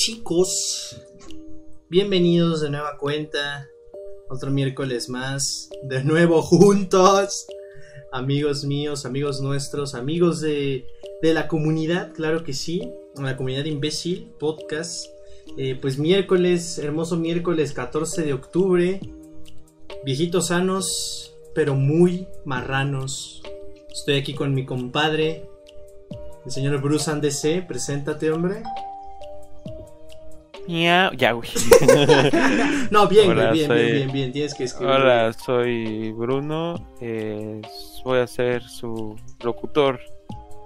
chicos? Bienvenidos de nueva cuenta. Otro miércoles más. De nuevo juntos. Amigos míos, amigos nuestros, amigos de, de la comunidad, claro que sí. La comunidad imbécil, podcast. Eh, pues miércoles, hermoso miércoles 14 de octubre. Viejitos sanos, pero muy marranos. Estoy aquí con mi compadre, el señor Bruce Andese. Preséntate, hombre. Ya, ya, güey. No, bien, Hola, bien, soy- bien, bien, bien. Tienes que escribir. Hola, soy Bruno. eh, voy a ser su locutor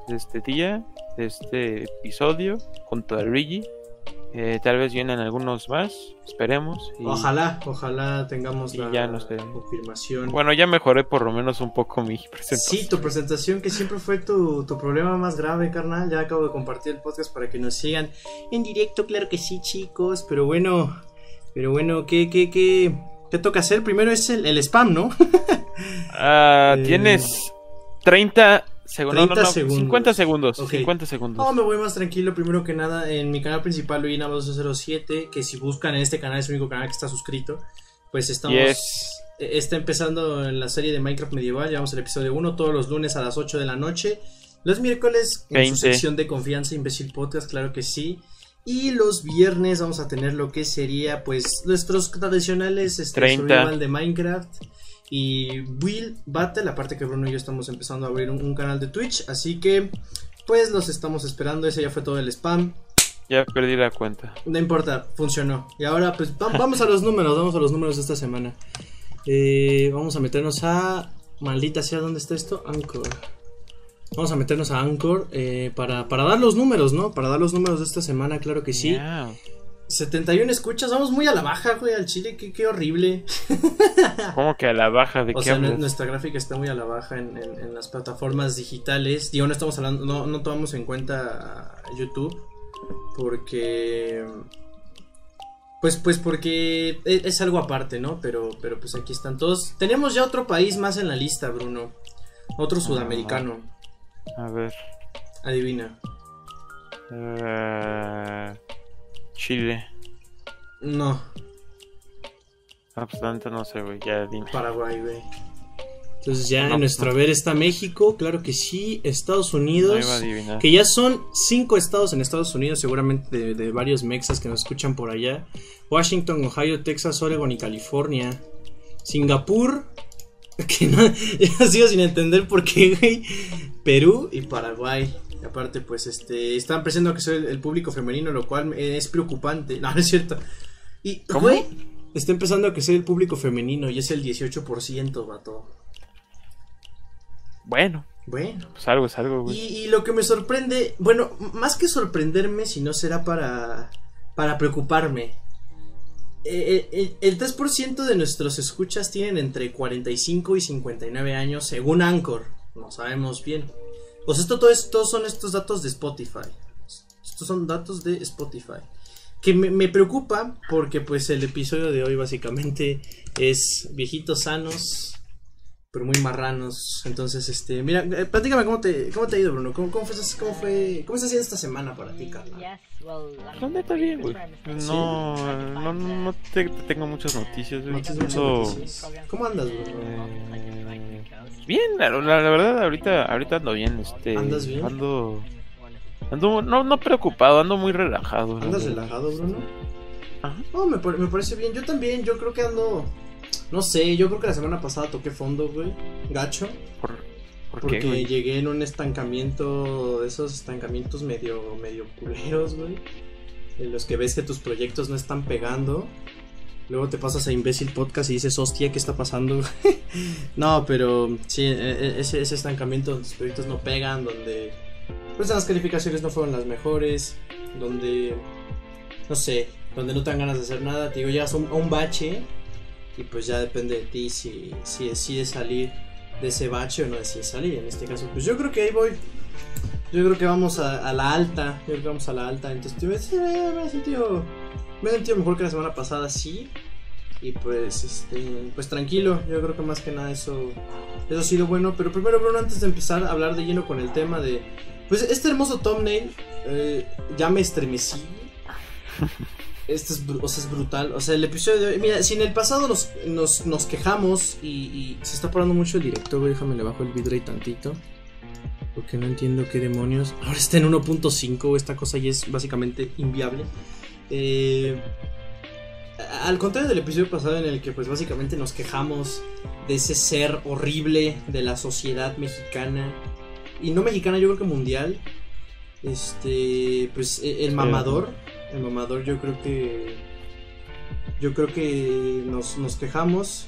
de este día, de este episodio, junto a Luigi. Eh, tal vez vienen algunos más, esperemos. y- Ojalá, ojalá tengamos la ya no sé. confirmación. Bueno, ya mejoré por lo menos un poco mi presentación. Sí, tu presentación que siempre fue tu, tu problema más grave, carnal. Ya acabo de compartir el podcast para que nos sigan en directo, claro que sí, chicos. Pero bueno, pero bueno, ¿qué, qué, qué, qué toca hacer? Primero es el, el spam, ¿no? Ah, Eh, Tienes 30 segundos. 30 no, no, segundos. 50 segundos. Ok. 50 segundos. No, me voy más tranquilo. Primero que nada, en mi canal principal, Luina 207, que si buscan en este canal es el único canal que está suscrito. Pues estamos. Yes. eh, Está empezando en la serie de Minecraft Medieval. Llevamos el episodio 1 todos los lunes a las 8 de la noche. Los miércoles en su 20. sección de confianza, Imbécil Podcast, claro que sí. Y los viernes vamos a tener lo que sería, pues, nuestros tradicionales este, 30. survival de Minecraft. Y Will Battle, aparte que Bruno y yo estamos empezando a abrir un, un canal de Twitch. Así que, pues, los estamos esperando. Ese ya fue todo el spam. Ya perdí la cuenta. No importa, funcionó. Y ahora, pues, va- vamos a los números. Vamos a los números de esta semana. Eh, vamos a meternos a. Maldita sea, ¿dónde está esto? Anchor. Vamos a meternos a Anchor eh, para, para dar los números, ¿no? Para dar los números de esta semana, claro que sí. Ya. 71 escuchas, vamos muy a la baja, güey, al chile, qué, qué horrible. ¿Cómo que a la baja de O qué sea, hablas? nuestra gráfica está muy a la baja en, en- en las plataformas digitales. Digo, no estamos hablando, no, no tomamos en cuenta YouTube. Porque. Pues, pues porque e- es, algo aparte, ¿no? Pero, pero pues aquí están todos. Tenemos ya otro país más en la lista, Bruno. Otro sudamericano. A ver. Adivina. eh, Chile. No, Ah, pues tanto no sé, güey. Ya dime. Paraguay, güey. Entonces ya No, en nuestro no. está México, claro que sí. Estados Unidos. Que ya son cinco estados en Estados Unidos, seguramente de, de varios mexas que nos escuchan por allá. Washington, Ohio, Texas, Oregon y California. Singapur, que no, ya sigo sin entender por qué, güey. Perú y Paraguay. Y aparte, pues, este, están pensando que soy el, público femenino, lo cual es preocupante. No, no es cierto. Y, ¿Cómo? está empezando a que soy el público femenino y es el 18%, vato. Bueno, Bueno. pues algo es algo, güey. Y, y lo que me sorprende, bueno, más que sorprenderme, si no será para, para preocuparme. Eh, eh, el 3% de nuestros escuchas tienen entre 45 y 59 años, según Anchor. No sabemos bien. Pues esto todo esto son estos datos de Spotify. Estos son datos de Spotify. Que me, me preocupa porque pues el episodio de hoy básicamente es viejitos sanos, pero muy marranos. Entonces, este, mira, eh, platícame cómo te, cómo te ha ido, Bruno. ¿Cómo, cómo fue, cómo fue, cómo está siendo esta semana para ti, carnal? La neta bien, güey. No, no, no te, te tengo muchas noticias, güey. Muchas Ando, noticias. ¿Cómo andas, Bruno? eh, bien, la, la- la verdad, ahorita, ahorita ando bien, este. ¿Andas bien? Ando, ando, no, no preocupado, ando muy relajado. la ¿Andas relajado, Bruno? Ajá. No, me, me parece bien. Yo también, yo creo que ando. No sé, yo creo que la semana pasada toqué fondo, güey. Gacho. ¿Por, por Porque qué, güey? llegué en un estancamiento, de esos estancamientos medio, medio culeros, güey. En los que ves que tus proyectos no están pegando. Luego te pasas a Imbécil Podcast y dices, hostia, ¿qué está pasando? no, pero sí, e- e- ese, ese estancamiento donde tus proyectos no pegan, donde pues las calificaciones no fueron las mejores, donde, no sé, donde no te dan ganas de hacer nada, te digo, llegas a un, un bache y pues ya depende de ti si, si decides salir de ese bache o no decides salir. En este caso, pues yo creo que ahí voy. Yo creo que vamos a, la alta. Yo creo que vamos a la alta. Entonces, me he sentido. Me he sentido mejor que la semana pasada, sí. Y pues, este, pues tranquilo. Yo creo que más que nada eso, eso ha sido bueno. Pero primero, Bruno, antes de empezar a hablar de lleno con el tema de, pues este hermoso thumbnail, eh, ya me estremecí. Esto es, o sea, es brutal. O sea, el episodio de hoy. Mira, si en el pasado nos, nos, nos quejamos y, y se está parando mucho el director, güey, déjame le bajo el bitrate tantito. Porque no entiendo qué demonios. Ahora está en 1.5, güey, esta cosa ya es básicamente inviable. Eh, al contrario del episodio pasado en el que pues básicamente nos quejamos de ese ser horrible de la sociedad mexicana. Y no mexicana, yo creo que mundial. Este, pues e- el mamador. El mamador yo creo que... Yo creo que nos, nos quejamos.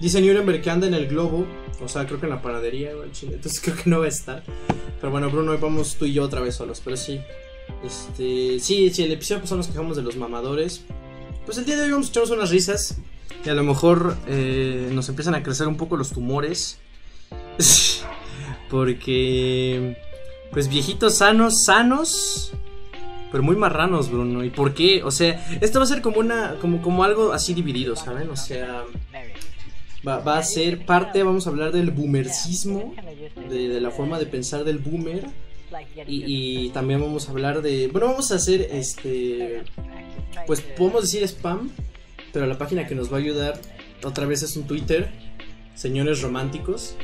Dice Nuremberg que anda en el globo. O sea, creo que en la panadería, Entonces creo que no va a estar. Pero bueno, Bruno, hoy vamos tú y yo otra vez solos. Pero sí. Este. Sí, sí, el episodio pasado nos quejamos de los mamadores. Pues el día de hoy vamos a echarnos unas risas. Y a lo mejor eh, nos empiezan a crecer un poco los tumores. Porque. Pues viejitos sanos, sanos. Pero muy marranos, Bruno. ¿Y por qué? O sea, esto va a ser como una. como, como algo así dividido, ¿saben? O sea. Va, a ser parte, vamos a hablar del boomercismo, de la forma de pensar del boomer. Y, y también vamos a hablar de. Bueno, vamos a hacer este. Pues podemos decir spam, pero la página que nos va a ayudar otra vez es un Twitter, señores románticos.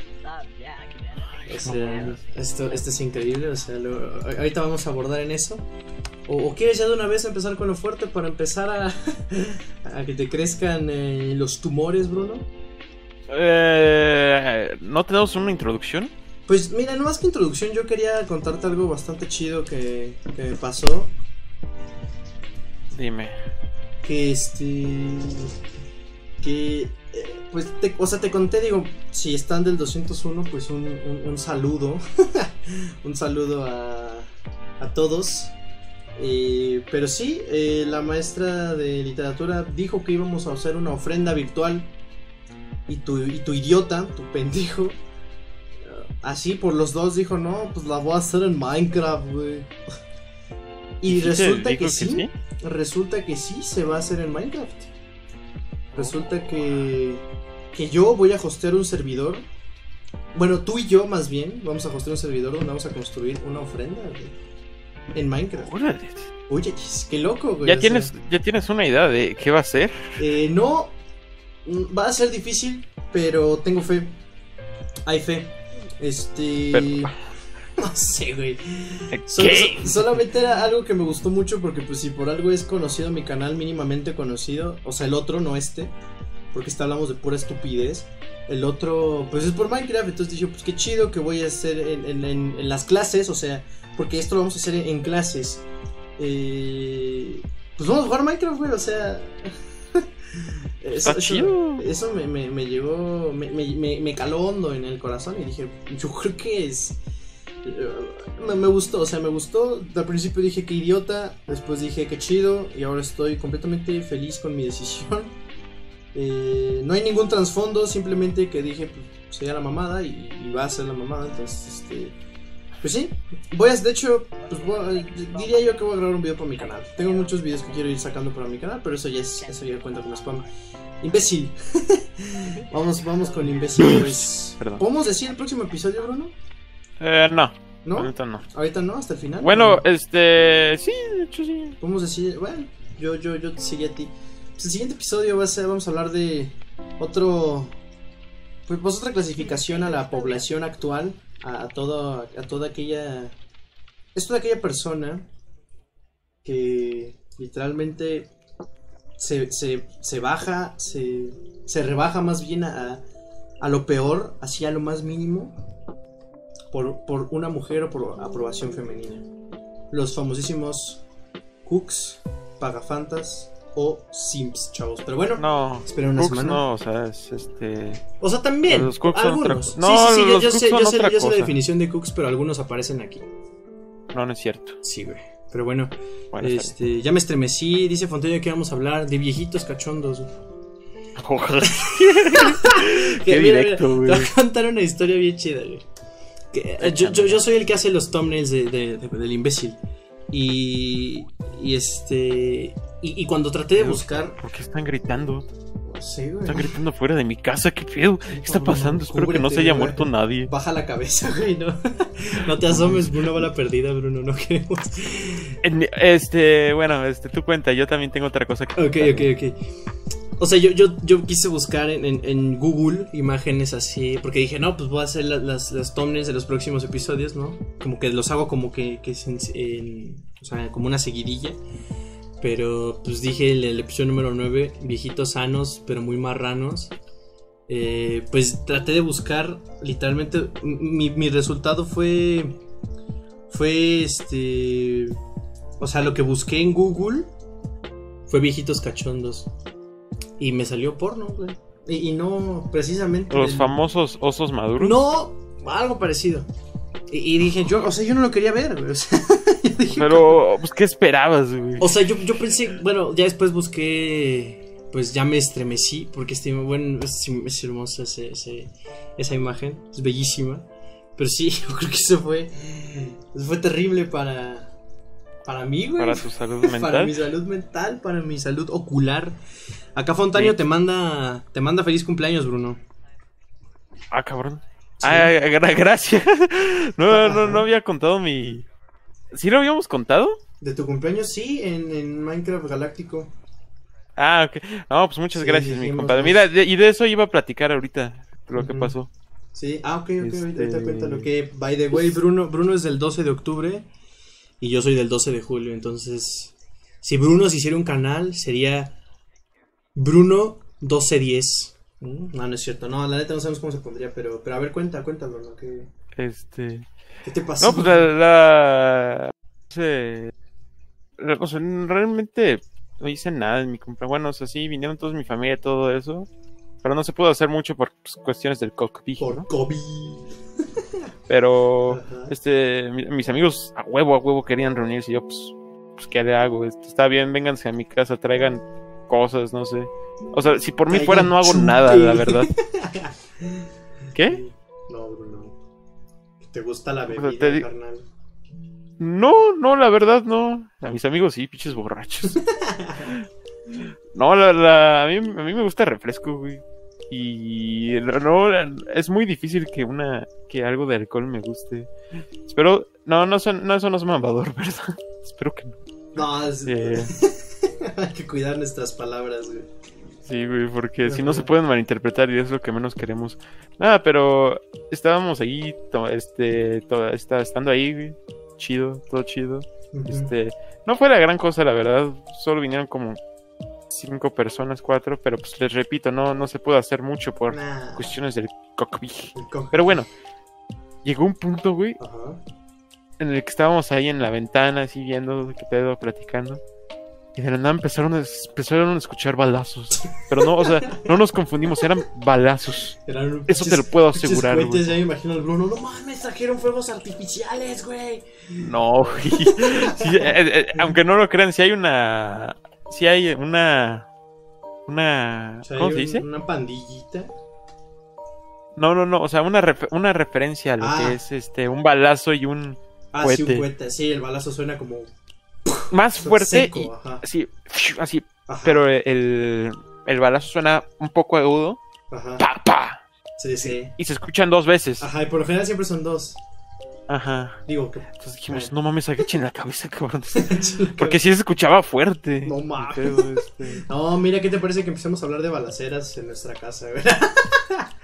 O sea, esto, esto es increíble, o sea, lo- ahorita vamos a abordar en eso. O, o quieres ya de una vez empezar con lo fuerte para empezar a, a que te crezcan eh, los tumores, Bruno? Eh, ¿No tenemos una introducción? Pues mira, no más que introducción, yo quería contarte algo bastante chido que, que me pasó. Dime. Que este. Que. eh, pues, te- o sea, te conté, digo, si están del 201, pues un, un- un saludo. un saludo a, a todos. Eh, pero sí, eh, la maestra de literatura dijo que íbamos a hacer una ofrenda virtual. Y tu, y tu idiota, tu pendejo, así por los dos dijo, no, pues la voy a hacer en Minecraft, güey. Y ¿Sí te resulta que sí, resulta que sí se va a hacer en Minecraft. Resulta que, que yo voy a hostear un servidor. Bueno, tú y yo más bien vamos a hostear un servidor donde vamos a construir una ofrenda güey, en Minecraft. Órale. Oye, qué loco, güey. o ¿Ya sea, tienes, ¿Ya tienes una idea de qué va a ser? eh, no, mm, va a ser difícil, pero tengo fe. Hay fe. Este... Pero- No sé, güey. Solamente era algo que me gustó mucho porque pues si por algo es conocido mi canal, mínimamente conocido, o sea, el otro, no este, porque este hablamos de pura estupidez. El otro, pues es por Minecraft, entonces dije, pues qué chido que voy a hacer en, en- en- en las clases, o sea, porque esto lo vamos a hacer en, en clases. Eh, pues vamos a jugar Minecraft, güey, o sea... Está chido. eso me, me, me llegó, me, me, caló hondo en el corazón y dije, yo creo que es... eh, Me, me gustó, o sea, me gustó. Al principio dije que idiota, después dije que chido y ahora estoy completamente feliz con mi decisión. Eh, no hay ningún trasfondo, simplemente que dije, pues sería la mamada y, y va a ser la mamada, entonces, este... Pues sí, voy a, de hecho, pues voy a- diría yo que voy a grabar un video para mi canal. Tengo muchos videos que quiero ir sacando para mi canal, pero eso ya es, eso ya cuenta como spam. Imbécil. vamos, vamos con imbécil. Pues, Perdón. ¿Podemos decir el próximo episodio, Bruno? Eh, no, ¿No? ahorita no. Ahorita no, hasta el final. Bueno, ¿no? este, sí, de hecho sí. Podemos decir, bueno, yo, yo, yo te seguí a ti. Pues el siguiente episodio va a ser, vamos a hablar de otro, pues, pues otra clasificación a la población actual, a, todo, a toda aquella, es toda aquella persona que literalmente se, se, se baja, se, se rebaja más bien a, a lo peor, así a lo más mínimo, por, por una mujer o por aprobación femenina. Los famosísimos cooks, pagafantas o simps, chavos. Pero bueno, No, esperen una Cooks semana. no, o sea, es este. O sea, también. Los cooks son otra algunos. No, sí, sí, sí, yo- los yo, cooks sé, son yo sé, yo sé la definición de cooks, pero algunos aparecen aquí. No, no es cierto. Sí, güey. Pero bueno, este, ya me estremecí. Dice Fontaine que vamos a hablar de viejitos cachondos. Que, Qué directo, güey. Te voy a contar una historia bien chida, güey. Que, yo, yo, yo soy el que hace los thumbnails de, de- de- del imbécil. Y, y este. Y, y cuando traté de buscar. ¿Por qué están gritando? No sé, güey. Están gritando fuera de mi casa, ¿qué pedo? ¿Qué está pasando? Espero que no se cúbrete, haya güey. muerto nadie. Baja la cabeza, güey, no. No te asomes, Bruno va la perdida, Bruno, no queremos. Este, bueno, este, tú cuenta, yo también tengo otra cosa que Ok, contar. ok, ok. O sea, yo, yo, yo quise buscar en, en- en Google imágenes así, porque dije, no, pues voy a hacer la- las, las thumbnails de los próximos episodios, ¿no? Como que los hago como que, que en- o sea, como una seguidilla. Pero pues dije en el episodio número 9, viejitos sanos, pero muy marranos. Eh, pues traté de buscar, literalmente, mi, mi resultado fue, fue este, o sea, lo que busqué en Google fue viejitos cachondos. Y me salió porno, güey. Y, y no, precisamente. Los el- famosos osos maduros. No, algo parecido. Y, y dije, yo, o sea, yo no lo quería ver, güey. O sea, dije, Pero, pues, ¿qué esperabas, güey? o sea, yo, yo pensé, bueno, ya después busqué, pues ya me estremecí, porque este, bueno, es, es hermosa ese- ese- esa imagen, es bellísima. Pero sí, yo creo que eso fue, eso fue terrible para, para mí, güey. Para tu salud Para mental. mi salud mental, para mi salud ocular. Acá Fontaño Sí. te manda, te manda feliz cumpleaños, Bruno. Ah, cabrón. Sí. Ah, gra- gracias. No, no, no había contado mi. ¿Sí lo habíamos contado? De tu cumpleaños, sí, en, en Minecraft Galáctico. Ah, ok. No, pues muchas Sí, gracias, mi compadre. Mira, de- y de eso iba a platicar ahorita, lo que pasó. Sí, ah, ok, ok, ahorita- ahorita Este- cuéntalo. Que, by the way, Bruno, Bruno es del 12 de octubre y yo soy del 12 de julio. Entonces, si Bruno se hiciera un canal, sería Bruno 1210. Mm, No, no es cierto. No, la neta no sabemos cómo se pondría, pero, pero a ver, cuenta, cuenta, Bruno. ¿Qué, Este. Qué te pasó? No, pues la. la... se- la- o sea, realmente no hice nada en mi cumpleaños. Bueno, o sea, sí, vinieron todos mi familia y todo eso. Pero no se pudo hacer mucho por pues, cuestiones del COVID, Por ¿no? COVID. Pero, Ajá. este, mi- mis amigos a huevo, a huevo querían reunirse. Y yo, pues, pues, ¿qué le hago? Este, está bien, vénganse a mi casa, traigan cosas, no sé. O sea, si por mí fuera, no hago nada, la verdad. ¿Qué? ¿Te gusta la sea, bebida, te di- carnal? No, no, la verdad no. A mis amigos sí, pinches borrachos. No, la, la- a, mí, a mí me gusta el refresco, güey. Y no, es muy difícil que una que algo de alcohol me guste. Espero, no, no, son, no eso no es mamador, ¿verdad? Espero que no. No, es... Eh, hay que cuidar nuestras palabras, güey. Sí, güey, porque si no se pueden malinterpretar y es lo que menos queremos. Nada, pero estábamos ahí, este, to- está- estando ahí, güey. Chido, todo chido. Este, no fue la gran cosa, la verdad. Solo vinieron como cinco personas, cuatro, pero pues les repito, no, no se pudo hacer mucho por Nah, cuestiones del COVID. el co- Pero bueno, llegó un punto, güey, en el que estábamos ahí en la ventana, así viendo qué pedo, platicando. Y de la nada empezaron a, empezaron a escuchar balazos. Pero no, o sea, no nos confundimos, eran balazos. Eran Eso te lo puedo asegurar. Ya me imagino al Bruno. No mames, trajeron fuegos artificiales, güey. No, güey. Sí, eh, eh, aunque no lo crean, si hay una. Si hay una. Una. O sea, ¿Cómo se dice? Una pandillita. No, no, no. O sea, una, una referencia a lo Ah. que es este un balazo y un. Ah, sí, un cohete. Sí, el balazo suena como. Más fuerte seco, y. ajá, Así, así. ajá, Pero el. El balazo suena un poco agudo. Ajá. ¡Pa, pa! Sí, sí. Y se escuchan dos veces. Ajá, y por lo general siempre son dos. Ajá. Digo que. Entonces dijimos, no mames, agachen la cabeza, cabrón. Porque sí se escuchaba fuerte. No mames. Este, No, mira, ¿qué te parece que empecemos a hablar de balaceras en nuestra casa, güey?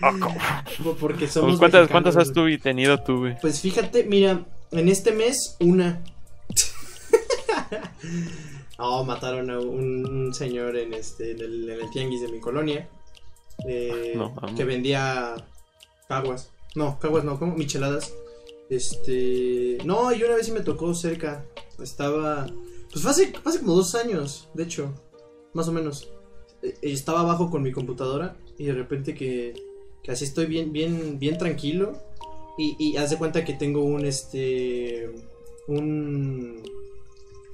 ah. Porque somos. Pues, ¿Cuántas, ¿Cuántas has tú tenido tú, güey? Pues fíjate, mira, en este mes, una. oh, mataron a un, un señor en este en el, en el tianguis de mi colonia. eh, No, que vendía caguas. No, caguas no, como micheladas. Este. No, y una vez sí me tocó cerca. Estaba. Pues fue hace, fue hace como dos años, de hecho. Más o menos. Eh, Estaba abajo con mi computadora. Y de repente que. Que así estoy bien, bien, bien tranquilo. Y, y haz de cuenta que tengo un este. Un.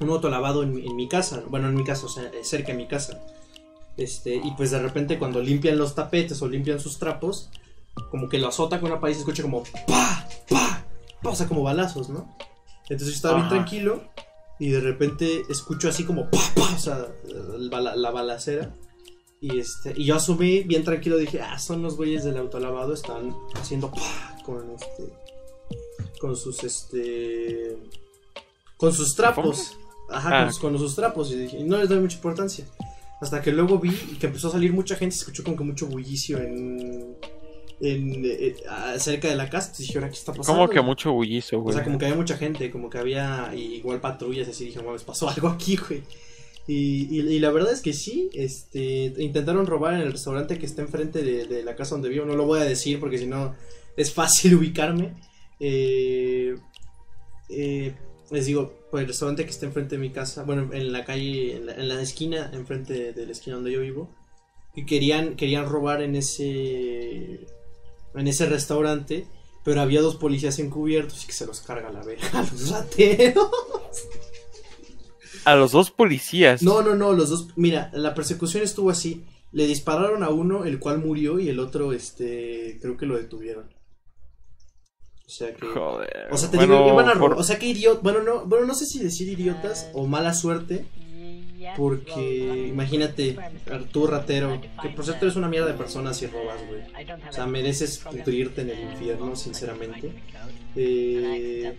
Un autolavado en, en mi casa. Bueno, en mi casa, o sea, eh, cerca de mi casa. Este, y pues de repente cuando limpian los tapetes o limpian sus trapos, como que lo azota con una pared y se escucha como pa, pa, pa, o sea, como balazos, ¿no? Entonces yo estaba bien tranquilo y de repente escucho así como pa, pa, o sea, la balacera. Y, este, y yo asumí bien tranquilo, dije, ah, son los güeyes del autolavado, están haciendo pa con este, con sus, este, con sus trapos. Ajá, Ah. con, con sus trapos. Y dije, y no les doy mucha importancia. Hasta que luego vi que empezó a salir mucha gente, se escuchó como que mucho bullicio en. en eh, ah, cerca de la casa. Entonces dije, ¿ahora qué está pasando? Como que mucho bullizo, O güey. sea, como que había mucha gente, como que había y igual patrullas, así dije, mames, pasó algo aquí, güey. Y, y, y la verdad es que sí, este, intentaron robar en el restaurante que está enfrente de, de la casa donde vivo, no lo voy a decir porque si no es fácil ubicarme. Eh, eh, les digo, pues el restaurante que está enfrente de mi casa, bueno, en la calle, en la, en la esquina, enfrente de, de la esquina donde yo vivo, y querían, querían robar en ese, en ese restaurante, pero había dos policías encubiertos y que se los carga la verga a los rateros. A los dos policías. No, no, no, los dos, mira, la persecución estuvo así, le dispararon a uno, el cual murió, y el otro, este, creo que lo detuvieron. O sea que... Joder. O sea, te Bueno, digo, iban a robar. por- O sea, que idiota. Bueno no, bueno, no sé si decir idiotas o mala suerte. Porque imagínate, tú ratero, que por cierto eres una mierda de persona si robas, güey. O sea, mereces pudrirte en el infierno, sinceramente. Eh,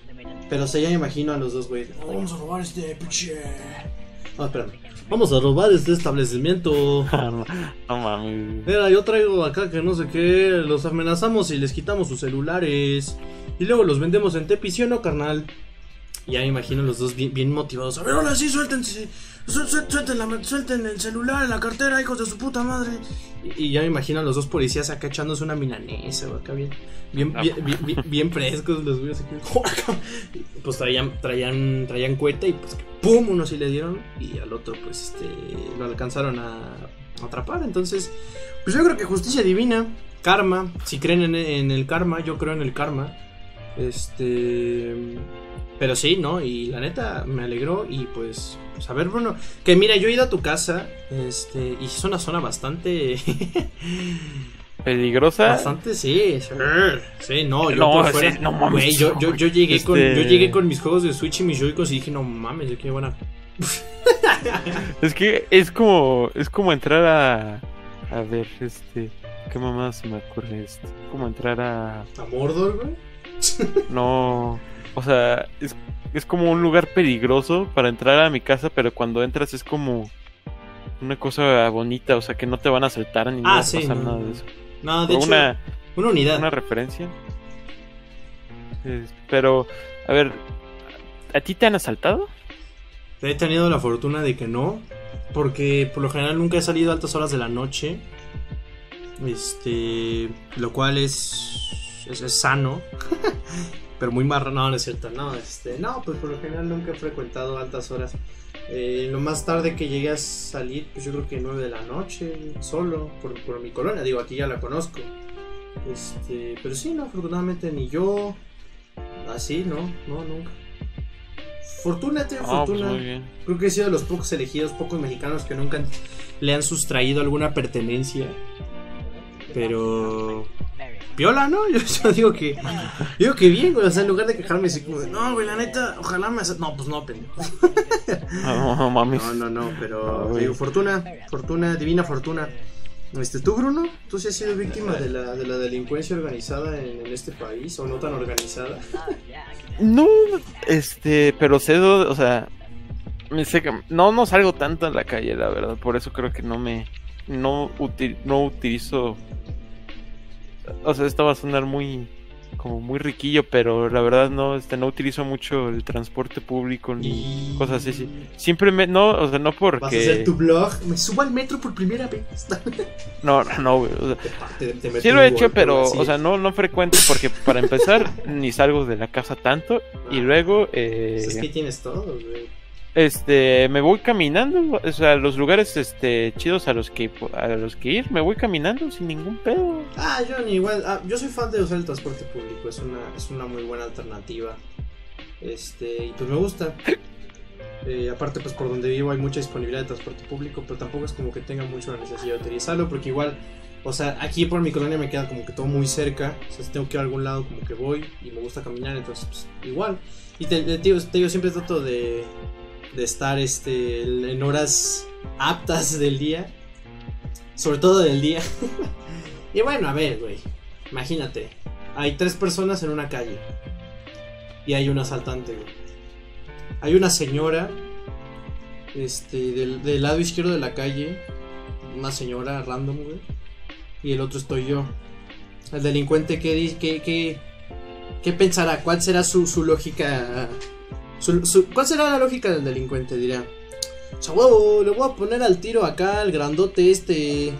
pero o sea, ya me imagino a los dos, güey. "Oh, vamos a robar este pinche. No, espérame. Vamos a robar este establecimiento. no, no mames. Mira, yo traigo acá que no sé qué, los amenazamos y les quitamos sus celulares. Y luego los vendemos en Tepi, ¿sí o no, carnal? Y ya me imagino los dos bien, bien motivados. A ver, ahora sí, suéltense. Suel- suel- Suelten, la- suelten el celular, la cartera, hijos de su puta madre. Y, y ya me imagino a los dos policías acá echándose una milanesa, acá bien, bien, bien, bien, bien- bien frescos los güeyes Pues traían, traían, traían cueta y pues pum, uno sí le dieron y al otro pues este lo alcanzaron a atrapar. Entonces, pues yo creo que justicia divina, karma, si creen en, en el karma, yo creo en el karma. Este, pero sí, ¿no? Y la neta me alegró y pues, pues a ver, Bruno, que mira, yo he ido a tu casa, este, y es una zona bastante Peligrosa. Bastante, sí, sí, sí, no, yo No, por fuera, sí, no mames, güey, yo, yo, yo llegué con, Este- yo llegué con mis juegos de Switch y mis Joy-Cons y dije, no mames, qué buena, Es que es como. Es como entrar a. A ver, este. ¿Qué mamá se me ocurre? Este, como entrar a. a Mordor, güey, No. O sea, es, es como un lugar peligroso para entrar a mi casa, pero cuando entras es como. Una cosa bonita, o sea, que no te van a asaltar ni Ah, va a sí, pasar no, nada de eso. no, de hecho, una, una unidad, una referencia. Es- pero, a ver, ¿a ti te han asaltado? he tenido la fortuna de que no, porque por lo general nunca he salido a altas horas de la noche, este, lo cual es, es, es sano, pero muy marrano, no, es cierto, no, este, no, pues por lo general nunca he frecuentado altas horas. Eh, lo más tarde que llegué a salir, pues yo creo que 9 de la noche, solo, por, por mi colonia, digo, aquí ya la conozco. Este, pero sí, no, afortunadamente ni yo, así, no, no, nunca. Fortuna, tío, Ah, pues fortuna. Creo que he sido de los pocos elegidos, pocos mexicanos que nunca le han sustraído alguna pertenencia. Pero. Piola, ¿no? Yo, yo digo que. Digo que bien, güey. O sea, en lugar de quejarme así como de, no, güey, la neta, ojalá me. asa-". No, pues no, pendejo. No, no mames. No, no, no, pero. Digo, fortuna, fortuna, divina fortuna. Este, ¿Tú, Bruno? ¿Tú sí has sido víctima de la, de la delincuencia organizada en, en este país o no tan organizada? No, este, pero cedo, o sea, me sé que no, no salgo tanto en la calle, la verdad, por eso creo que no me, no, uti- no utilizo, o sea, esto va a sonar muy, como muy riquillo, pero la verdad no, este, no utilizo mucho el transporte público ni Y- cosas así, sí. Siempre me, no, o sea, no Vas a hacer porque, tu blog. Me subo al metro por primera vez. no, no, güey, o sea, Te- te meto Sí lo he hecho, pero, o sea, no, no frecuente porque para empezar ni salgo de la casa tanto y Ah. luego, eh, Pues es que tienes todo, güey. Este, me voy caminando, o sea, los lugares, este, chidos a los que, a los que ir, me voy caminando sin ningún pedo. Ah, yo ni igual. ah, yo soy fan de usar el transporte público. Es una, es una muy buena alternativa. Este, y pues me gusta. Eh, aparte, pues por donde vivo hay mucha disponibilidad de transporte público, pero tampoco es como que tenga mucho la necesidad de utilizarlo, porque igual, o sea, aquí por mi colonia me queda como que todo muy cerca. O sea, si tengo que ir a algún lado, como que voy y me gusta caminar, entonces, pues igual. Y te, te digo, te digo, siempre trato de, de estar este, en horas aptas del día, sobre todo del día. y bueno, a ver, güey, imagínate, hay tres personas en una calle y hay un asaltante, güey. Hay una señora Este, del, del lado izquierdo de la calle, una señora random, güey. Y el otro estoy yo. El delincuente, ¿qué, qué, qué, qué pensará? ¿Cuál será su, su lógica? Su- su- ¿Cuál será la lógica del delincuente? Dirá. O sea, huevo, le voy a poner al tiro acá al grandote este.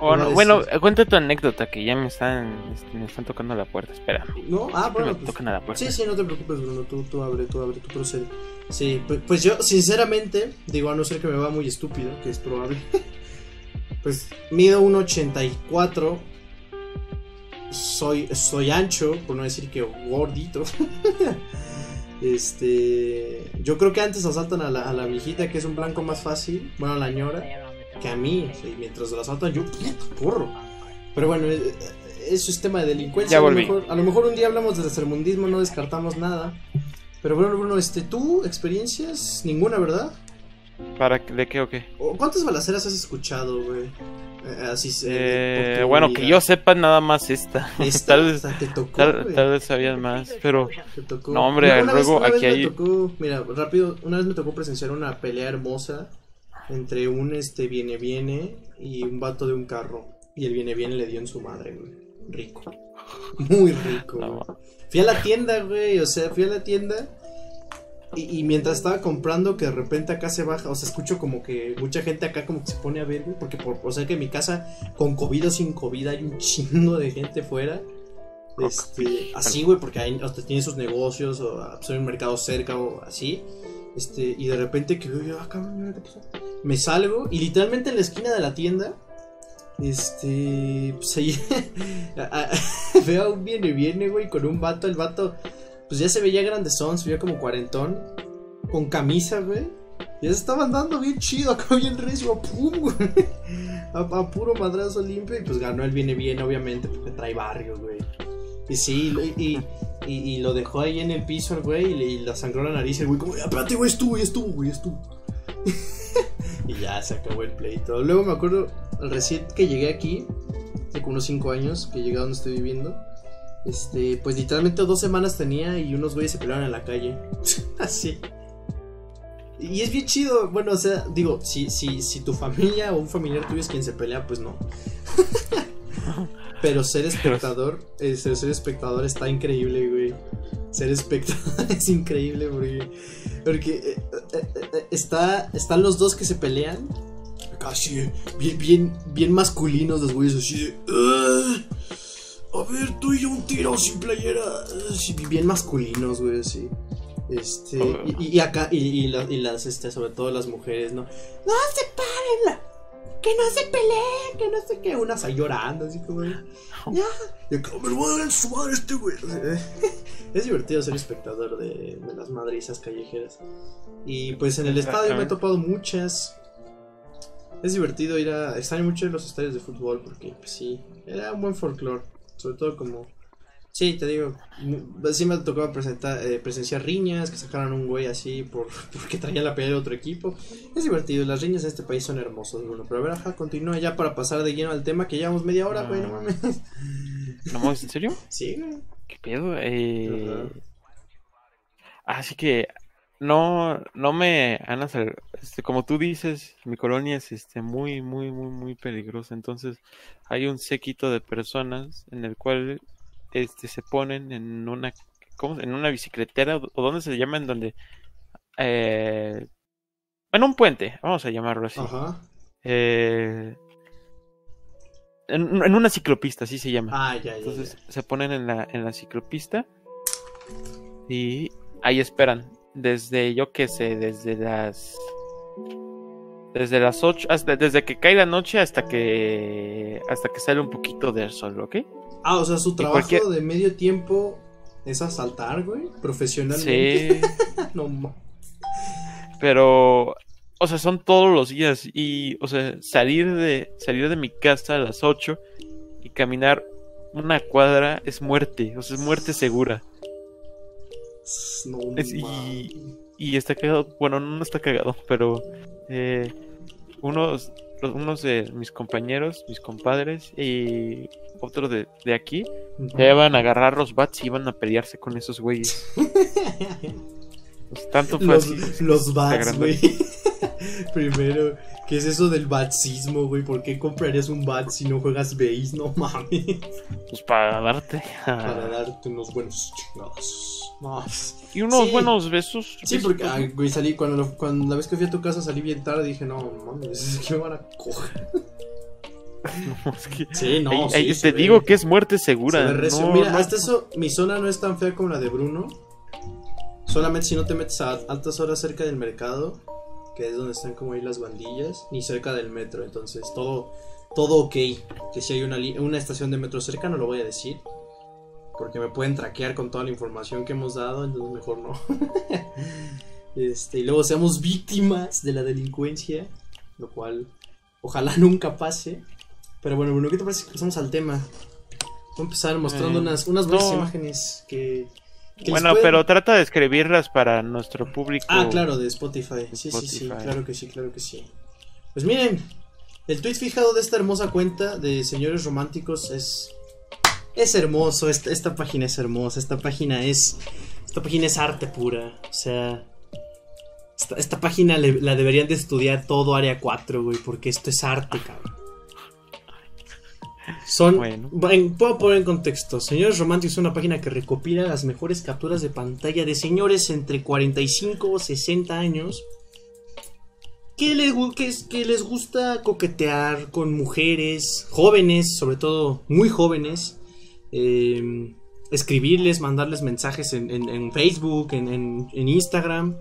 Bueno, bueno, cuenta tu anécdota que ya me están, este, me están tocando la puerta. Espera. ¿No? Ah, bueno, me pues. tocan a la puerta. Sí, sí, no te preocupes, Bruno. Tú, tú abre, tú abre, tú procede. Sí, pues, pues yo, sinceramente, digo, a no ser que me va muy estúpido, que es probable. pues mido 1,84. Soy, soy ancho, por no decir que gordito. este. Yo creo que antes asaltan a la, a la viejita, que es un blanco más fácil. Bueno, a la ñora. Que a mí. o sea, y mientras la asaltan, yo. Porro. Pero bueno, eh, eh, eso es tema de delincuencia. Ya a, lo volví. mejor, a lo mejor un día hablamos de tercermundismo, no descartamos nada. Pero bueno, Bruno, este, ¿tú experiencias? Ninguna, ¿verdad? ¿Para qué- de qué o qué? ¿O ¿Cuántas balaceras has escuchado, güey? Así se- Eh, bueno, que yo sepa nada más esta. Esta, tal vez, te tocó, tal, vez sabías más, pero Te tocó. No, hombre, vez- luego vez aquí me hay- tocó, mira, rápido, una vez me tocó presenciar una pelea hermosa entre un este viene viene y un vato de un carro. Y el viene viene le dio en su madre, güey. Rico. Muy rico. No. güey. Fui a la tienda, güey, o sea, fui a la tienda y, y mientras estaba comprando que de repente acá se baja, o sea, escucho como que mucha gente acá como que se pone a ver, güey, porque por, o sea que en mi casa con COVID o sin COVID hay un chingo de gente fuera. Este, así, güey, porque hay, hasta tiene sus negocios o ah, pues, hay un mercado cerca o así. Este, y de repente que veo yo, ah, cabrón, qué pasó. Me salgo y literalmente en la esquina de la tienda, este, pues ahí veo a un viene viene, güey, con un vato, el vato, pues ya se veía grandezón, se veía como cuarentón, con camisa, güey. Ya se estaba andando bien chido, acá bien recio, pum, güey. A, puro madrazo limpio y pues ganó el viene bien, obviamente, porque trae barrio, güey. Y sí, y, y, y- lo dejó ahí en el piso al güey y le sangró la nariz. El güey, como, "Ah, espérate, güey, es tú, es tú, güey, es tú. y ya se acabó el pleito. Luego me acuerdo, recién que llegué aquí, hace unos 5 años, que llegué a donde estoy viviendo. Este, pues literalmente dos semanas tenía y unos güeyes se pelearon en la calle. Así. Y es bien chido, bueno, o sea, digo, si, si, si tu familia o un familiar tuyo es quien se pelea, pues no. Pero ser espectador, eh, ser, ser espectador está increíble, güey. Ser espectador es increíble porque, porque eh, eh, eh, está, están los dos que se pelean. Casi bien, bien, bien masculinos los güeyes así de... "Ah, a ver, tú y yo un tiro sin playera. Así, bien masculinos, güey, así. Este, y, y- y acá, y, y la- y las, este, sobre todo las mujeres, ¿no? No, sepárenla. Que no se peleen, que no sé qué. Unas ahí llorando, así como. Ya. Y acá, me lo voy a dar en su madre este güey. Es divertido ser espectador de, de las madrizas callejeras. Y pues en el estadio me he topado muchas. Es divertido ir a. Extraño mucho los estadios de fútbol porque, pues sí, era un buen folclore. Sobre todo como. Sí, te digo, sí me tocaba presentar, eh, presenciar riñas, que sacaran un güey así por, porque traía la pelea de otro equipo. Es divertido, las riñas en este país son hermosas, Bruno. Pero a ver, ajá, continúa ya para pasar de lleno al tema, que llevamos media hora, güey, no mames. ¿No mames, en serio? Sí, güey. ¿Qué pedo? Eh... Así que no, no me han este, como tú dices, mi colonia es este muy, muy, muy, muy peligrosa. Entonces hay un séquito de personas en el cual este se ponen en una ¿cómo? en una bicicletera o donde se llama en donde eh, en un puente, vamos a llamarlo así. Ajá. Eh, en, en una ciclopista, así se llama. Ah, ya, ya. Entonces ya. se ponen en la, en la ciclopista y ahí esperan. Desde, yo qué sé, desde las. Desde las 8, hasta, desde que cae la noche hasta que. hasta que sale un poquito del sol, ¿ok? Ah, o sea, su trabajo cualquier- de medio tiempo es asaltar, güey, profesionalmente. Sí, no pero. O sea, son todos los días. Y, o sea, salir de, salir de mi casa a las 8 y caminar una cuadra es muerte. O sea, es muerte segura. Es- y- está cagado, bueno, no está cagado, pero eh, unos, los- unos de mis compañeros, mis compadres y otro de, de aquí, ya iban a agarrar los bats y iban a pelearse con esos güeyes. Pues, tanto fue los, así. los bats, güey. Primero, ¿qué es eso del batsismo, güey? ¿Por qué comprarías un bat si no juegas base? No mames. Pues para darte. Para darte unos buenos chingados. Más. Y unos Sí. buenos besos. Sí, porque, ay, güey, salí cuando, lo- cuando la vez que fui a tu casa salí bien tarde dije, no, mames, es que me van a coger. Es que- Sí, no, Ey, sí, se te ve- digo que es muerte se segura. no, Mira, no- hasta eso, mi zona no es tan fea como la de Bruno. Solamente si no te metes a altas horas cerca del mercado, que es donde están como ahí las bandillas, ni cerca del metro. Entonces, todo, todo ok. Que si hay una, una estación de metro cerca, no lo voy a decir. Porque me pueden traquear con toda la información que hemos dado, entonces mejor no. este, y luego seamos víctimas de la delincuencia, lo cual ojalá nunca pase. Pero bueno, Bruno, ¿qué te parece que pasamos al tema? Voy a empezar mostrando Eh, unas, unas buenas imágenes que... Bueno, pueden- pero trata de escribirlas para nuestro público. Ah, claro, de Spotify. Sí, sí, sí, claro que sí, claro que sí. Pues miren, el tweet fijado de esta hermosa cuenta de señores románticos es es hermoso, esta, esta página es hermosa, esta página es esta página es arte pura, o sea, esta, esta página le- la deberían de estudiar todo área 4, güey, porque esto es arte, cabrón. Son, Bueno. en- puedo poner en contexto, Señores Románticos es una página que recopila las mejores capturas de pantalla de señores entre 45 o 60 años que les, que, es- que les gusta coquetear con mujeres jóvenes, sobre todo muy jóvenes, eh, escribirles, mandarles mensajes en, en- en Facebook, en- en Instagram.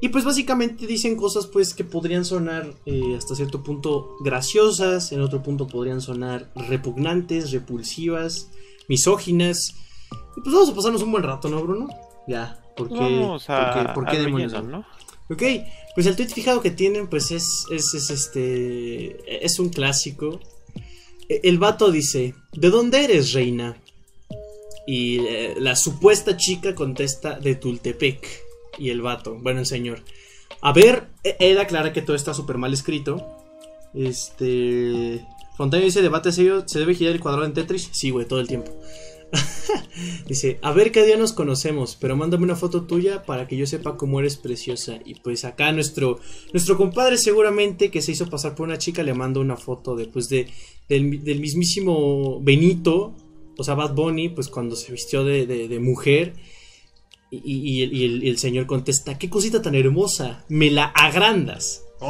Y pues básicamente dicen cosas pues que podrían sonar eh, hasta cierto punto graciosas, en otro punto podrían sonar repugnantes, repulsivas, misóginas. Y pues vamos a pasarnos un buen rato, ¿no, Bruno? Ya, porque... Vamos a. ¿Por qué, por qué al demonios no? Ok, pues el tweet fijado que tienen, pues es, es, es este. Es un clásico. E- El vato dice: ¿De dónde eres, reina? Y eh, la supuesta chica contesta: De Tultepec. Y el vato, bueno, el señor. A ver, e- él aclara que todo está súper mal escrito. Este. Fontana dice: Debate serio, ¿se debe girar el cuadrado en Tetris? Sí, güey, todo el tiempo. Dice, a ver qué día nos conocemos, pero mándame una foto tuya para que yo sepa cómo eres preciosa. Y pues acá nuestro, nuestro compadre seguramente que se hizo pasar por una chica le manda una foto de, pues de, del, mismísimo Benito, o sea, Bad Bunny, pues cuando se vistió de- de mujer. Y, y- y el, y señor contesta, qué cosita tan hermosa, me la agrandas.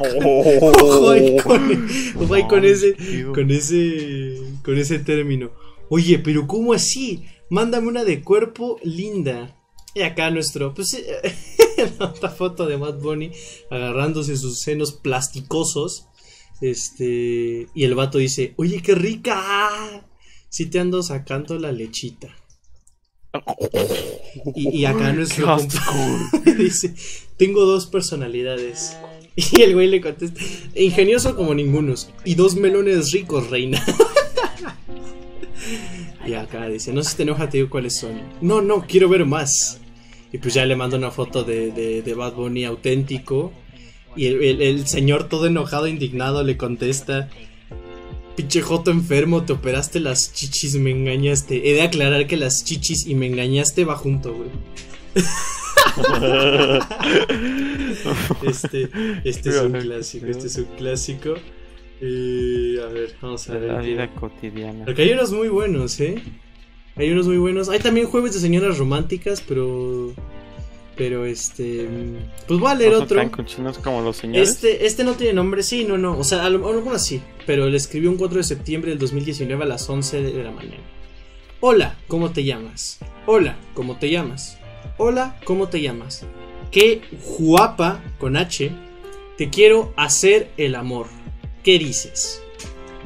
Ojo ahí con, ojo ahí con ese, con ese, con ese término. Oye, pero ¿cómo así? Mándame una de cuerpo linda. Y acá nuestro, pues, otra foto de Bad Bunny agarrándose sus senos plasticosos. Este, y el vato dice, oye, qué rica. Si te ando sacando la lechita. Y, y acá nuestro compa- dice, tengo dos personalidades. Y el güey le contesta, ingenioso como ningunos. Y dos melones ricos, reina. Y acá dice, no sé si te enoja, te digo cuáles son. No, no, quiero ver más. Y pues ya le mando una foto de, de, de Bad Bunny auténtico. Y el, el- el señor todo enojado, indignado, le contesta. Pinche joto enfermo, te operaste las chichis, me engañaste. He de aclarar que las chichis y me engañaste va junto, güey. Este, este es un clásico, este es un clásico. Eh, a ver, vamos a ver. la vida cotidiana. porque hay unos muy buenos, ¿eh? Hay unos muy buenos. Hay también jueves de señoras románticas, pero. Pero este. Pues voy a leer ¿No son otro. tan cochinos como los señores? Este, este no tiene nombre, sí, no, no. O sea, a lo- algunos sí. Pero le escribió un 4 de septiembre del 2019 a las 11 de la mañana. Hola, ¿cómo te llamas? Hola, ¿cómo te llamas? Hola, ¿cómo te llamas? Qué guapa, con H, te quiero hacer el amor. ¿Qué dices?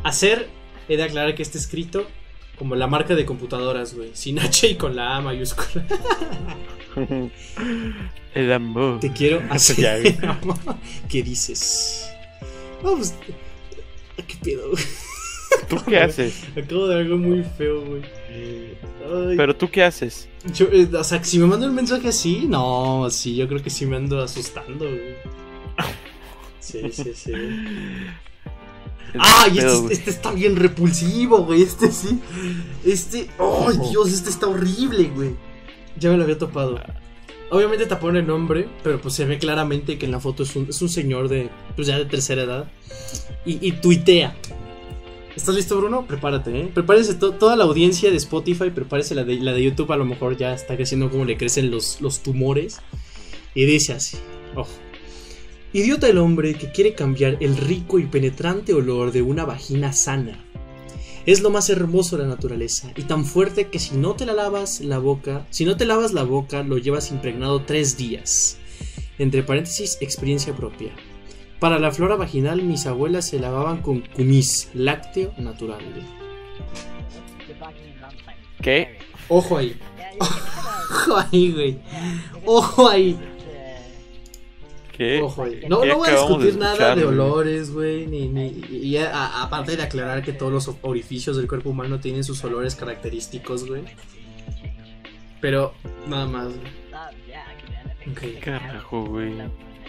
Hacer, he de aclarar que está escrito como la marca de computadoras, güey. Sin H y con la A mayúscula. El amor. Te quiero hacer el amor. ¿Qué dices? Vamos. ¿Qué pedo? güey? ¿Tú qué haces? Acabo de algo muy feo, güey. Ay, Pero tú qué haces? yo, eh, o sea, si me manda un mensaje así, no, sí, yo creo que sí me ando asustando, güey. Sí, sí, sí. ¡Ay! Pero, Este, este está bien repulsivo, güey. Este sí. Este. ¡Ay, Dios! Este está horrible, güey. Ya me lo había topado. obviamente te pone el nombre, pero pues se ve claramente que en la foto es un, es un señor de, pues ya de tercera edad. Y, y tuitea. ¿Estás listo, Bruno? Prepárate, ¿eh? Prepárense to- toda la audiencia de Spotify, prepárese la de, la de YouTube, a lo mejor ya está creciendo como le crecen los, los tumores. Y dice así, ojo. Idiota el hombre que quiere cambiar el rico y penetrante olor de una vagina sana. Es lo más hermoso de la naturaleza y tan fuerte que si no te la lavas la boca, si no te lavas la boca lo llevas impregnado tres días. Entre paréntesis, experiencia propia. Para la flora vaginal mis abuelas se lavaban con kumis, lácteo natural. ¿Qué? Ojo ahí, ojo ahí, güey. Ojo ahí, ¿Qué? ojo ahí. No, ¿Qué no voy a de discutir nada escuchar, de olores, güey, ni, ni y a- aparte de aclarar que todos los orificios del cuerpo humano tienen sus olores característicos, güey. Pero nada más. güey. Carajo, güey.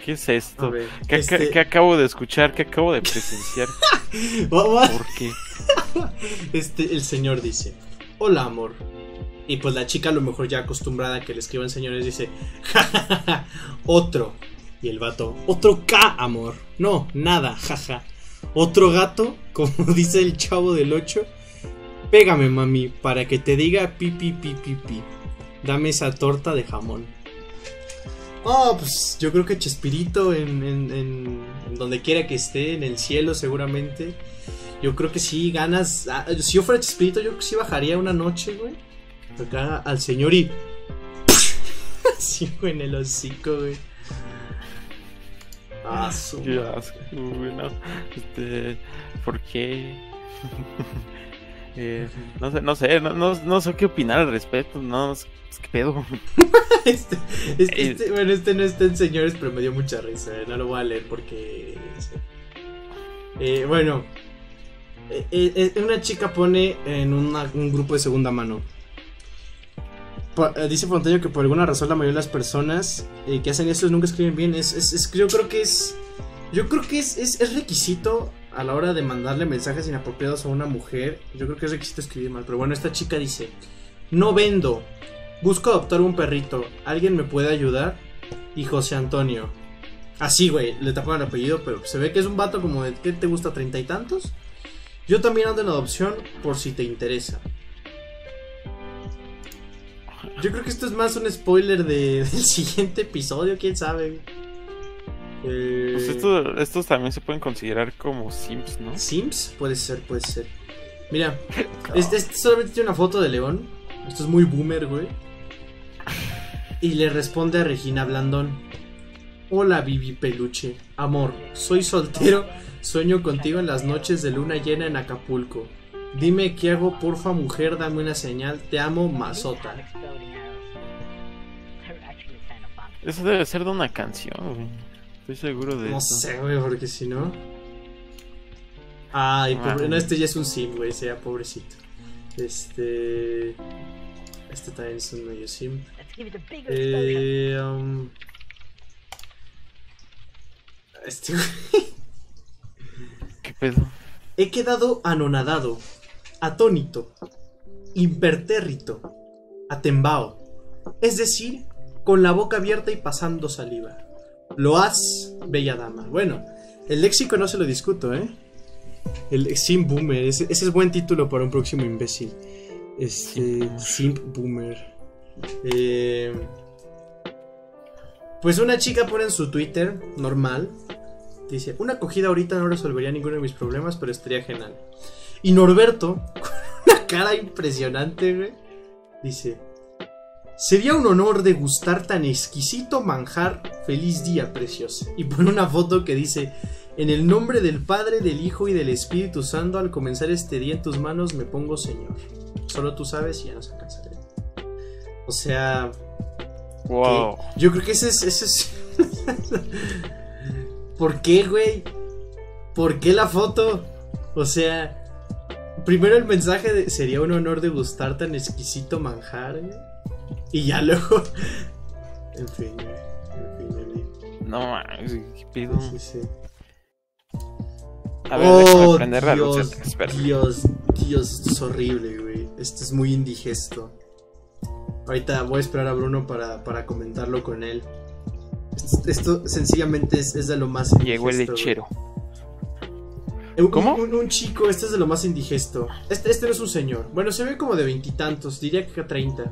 ¿Qué es esto? ver, ¿Qué, este- qué- qué acabo de escuchar? ¿Qué acabo de presenciar? ¿Por qué? Este, el señor dice, hola amor. Y pues la chica a lo mejor ya acostumbrada a que le escriban señores dice, jajaja, otro. Y el vato, otro K, amor. No, nada, jaja. Otro gato, como dice el chavo del 8. Pégame, mami, para que te diga pi pi pi pi pi. Dame esa torta de jamón. Oh, pues yo creo que Chespirito en, en- en- donde quiera que esté, en el cielo seguramente. Yo creo que sí, ganas. ah, si yo fuera Chespirito, yo creo que sí bajaría una noche, güey. Acá al señor y. Así, güey, en el hocico, güey. Ah, su. Qué asco, no. Este, ¿por qué? Eh, no sé, no sé, no, no, no sé qué opinar al respecto, no, es, que pedo. Este, este- Eh. este- bueno, este no está en señores, pero me dio mucha risa. eh, No lo voy a leer porque. sí. Eh, bueno, una chica pone en una- un grupo de segunda mano. Eh, dice Fontaño que por alguna razón la mayoría de las personas eh, que hacen eso nunca escriben bien. Es, es- yo creo que es. Yo creo que es, es, es requisito a la hora de mandarle mensajes inapropiados a una mujer. Yo creo que es requisito escribir mal. Pero bueno, esta chica dice: No vendo. Busco adoptar un perrito. ¿Alguien me puede ayudar? Y José Antonio. Así, güey, le taparon el apellido, pero se ve que es un vato como de, ¿qué te gusta? ¿Treinta y tantos? Yo también ando en adopción por si te interesa. Yo creo que esto es más un spoiler de- del siguiente episodio, quién sabe. Eh, Pues esto- estos también se pueden considerar como Sims, ¿no? Sims, puede ser, puede ser. Mira, este, este solamente tiene una foto de León. Esto es muy boomer, güey. Y le responde a Regina Blandón. Hola, Vivi Peluche. Amor, soy soltero. Sueño contigo en las noches de luna llena en Acapulco. Dime qué hago, porfa, mujer, dame una señal. Te amo, Mazota. Eso debe ser de una canción, güey. Estoy seguro de No eso. sé, güey, porque si no. Ay, pobre. Ah. No, este ya es un sim, güey, sea pobrecito. Este. Este también es un medio sim. Eh, um, Este. ¿Qué pedo? He quedado anonadado, atónito, impertérrito, atembao. Es decir, con la boca abierta y pasando saliva. Lo has, bella dama. Bueno, el léxico no se lo discuto, ¿eh? El Sim Boomer, ese, es buen título para un próximo imbécil. Este. Sim Boomer. Eh, pues una chica pone en su Twitter, normal, dice: Una acogida ahorita no resolvería ninguno de mis problemas, pero estaría genial. Y Norberto, con una cara impresionante, güey, dice: Sería un honor degustar tan exquisito manjar. Feliz día, preciosa. Y pone una foto que dice: En el nombre del Padre, del Hijo y del Espíritu Santo, al comenzar este día en tus manos me pongo Señor. Solo tú sabes y ya no se cansaré. O sea, Wow. yo creo que ese es. Ese es... ¿Por qué, güey? ¿Por qué la foto? O sea, primero el mensaje de sería un honor degustar tan exquisito manjar, güey. Y ya luego. En fin. En fin, amigo. No mames, qué pedo. Sí, sí. A ver, Oh, prender la luz. Dios, Espera. Dios, Dios, esto es horrible, güey. Esto es muy indigesto. Ahorita voy a esperar a Bruno para, para comentarlo con él. Esto, esto sencillamente es, es de lo más Llegó el güey. Un- ¿Cómo? Un, un chico, este es de lo más indigesto. Este, este no es un señor. Bueno, se ve como de veintitantos, diría que 30.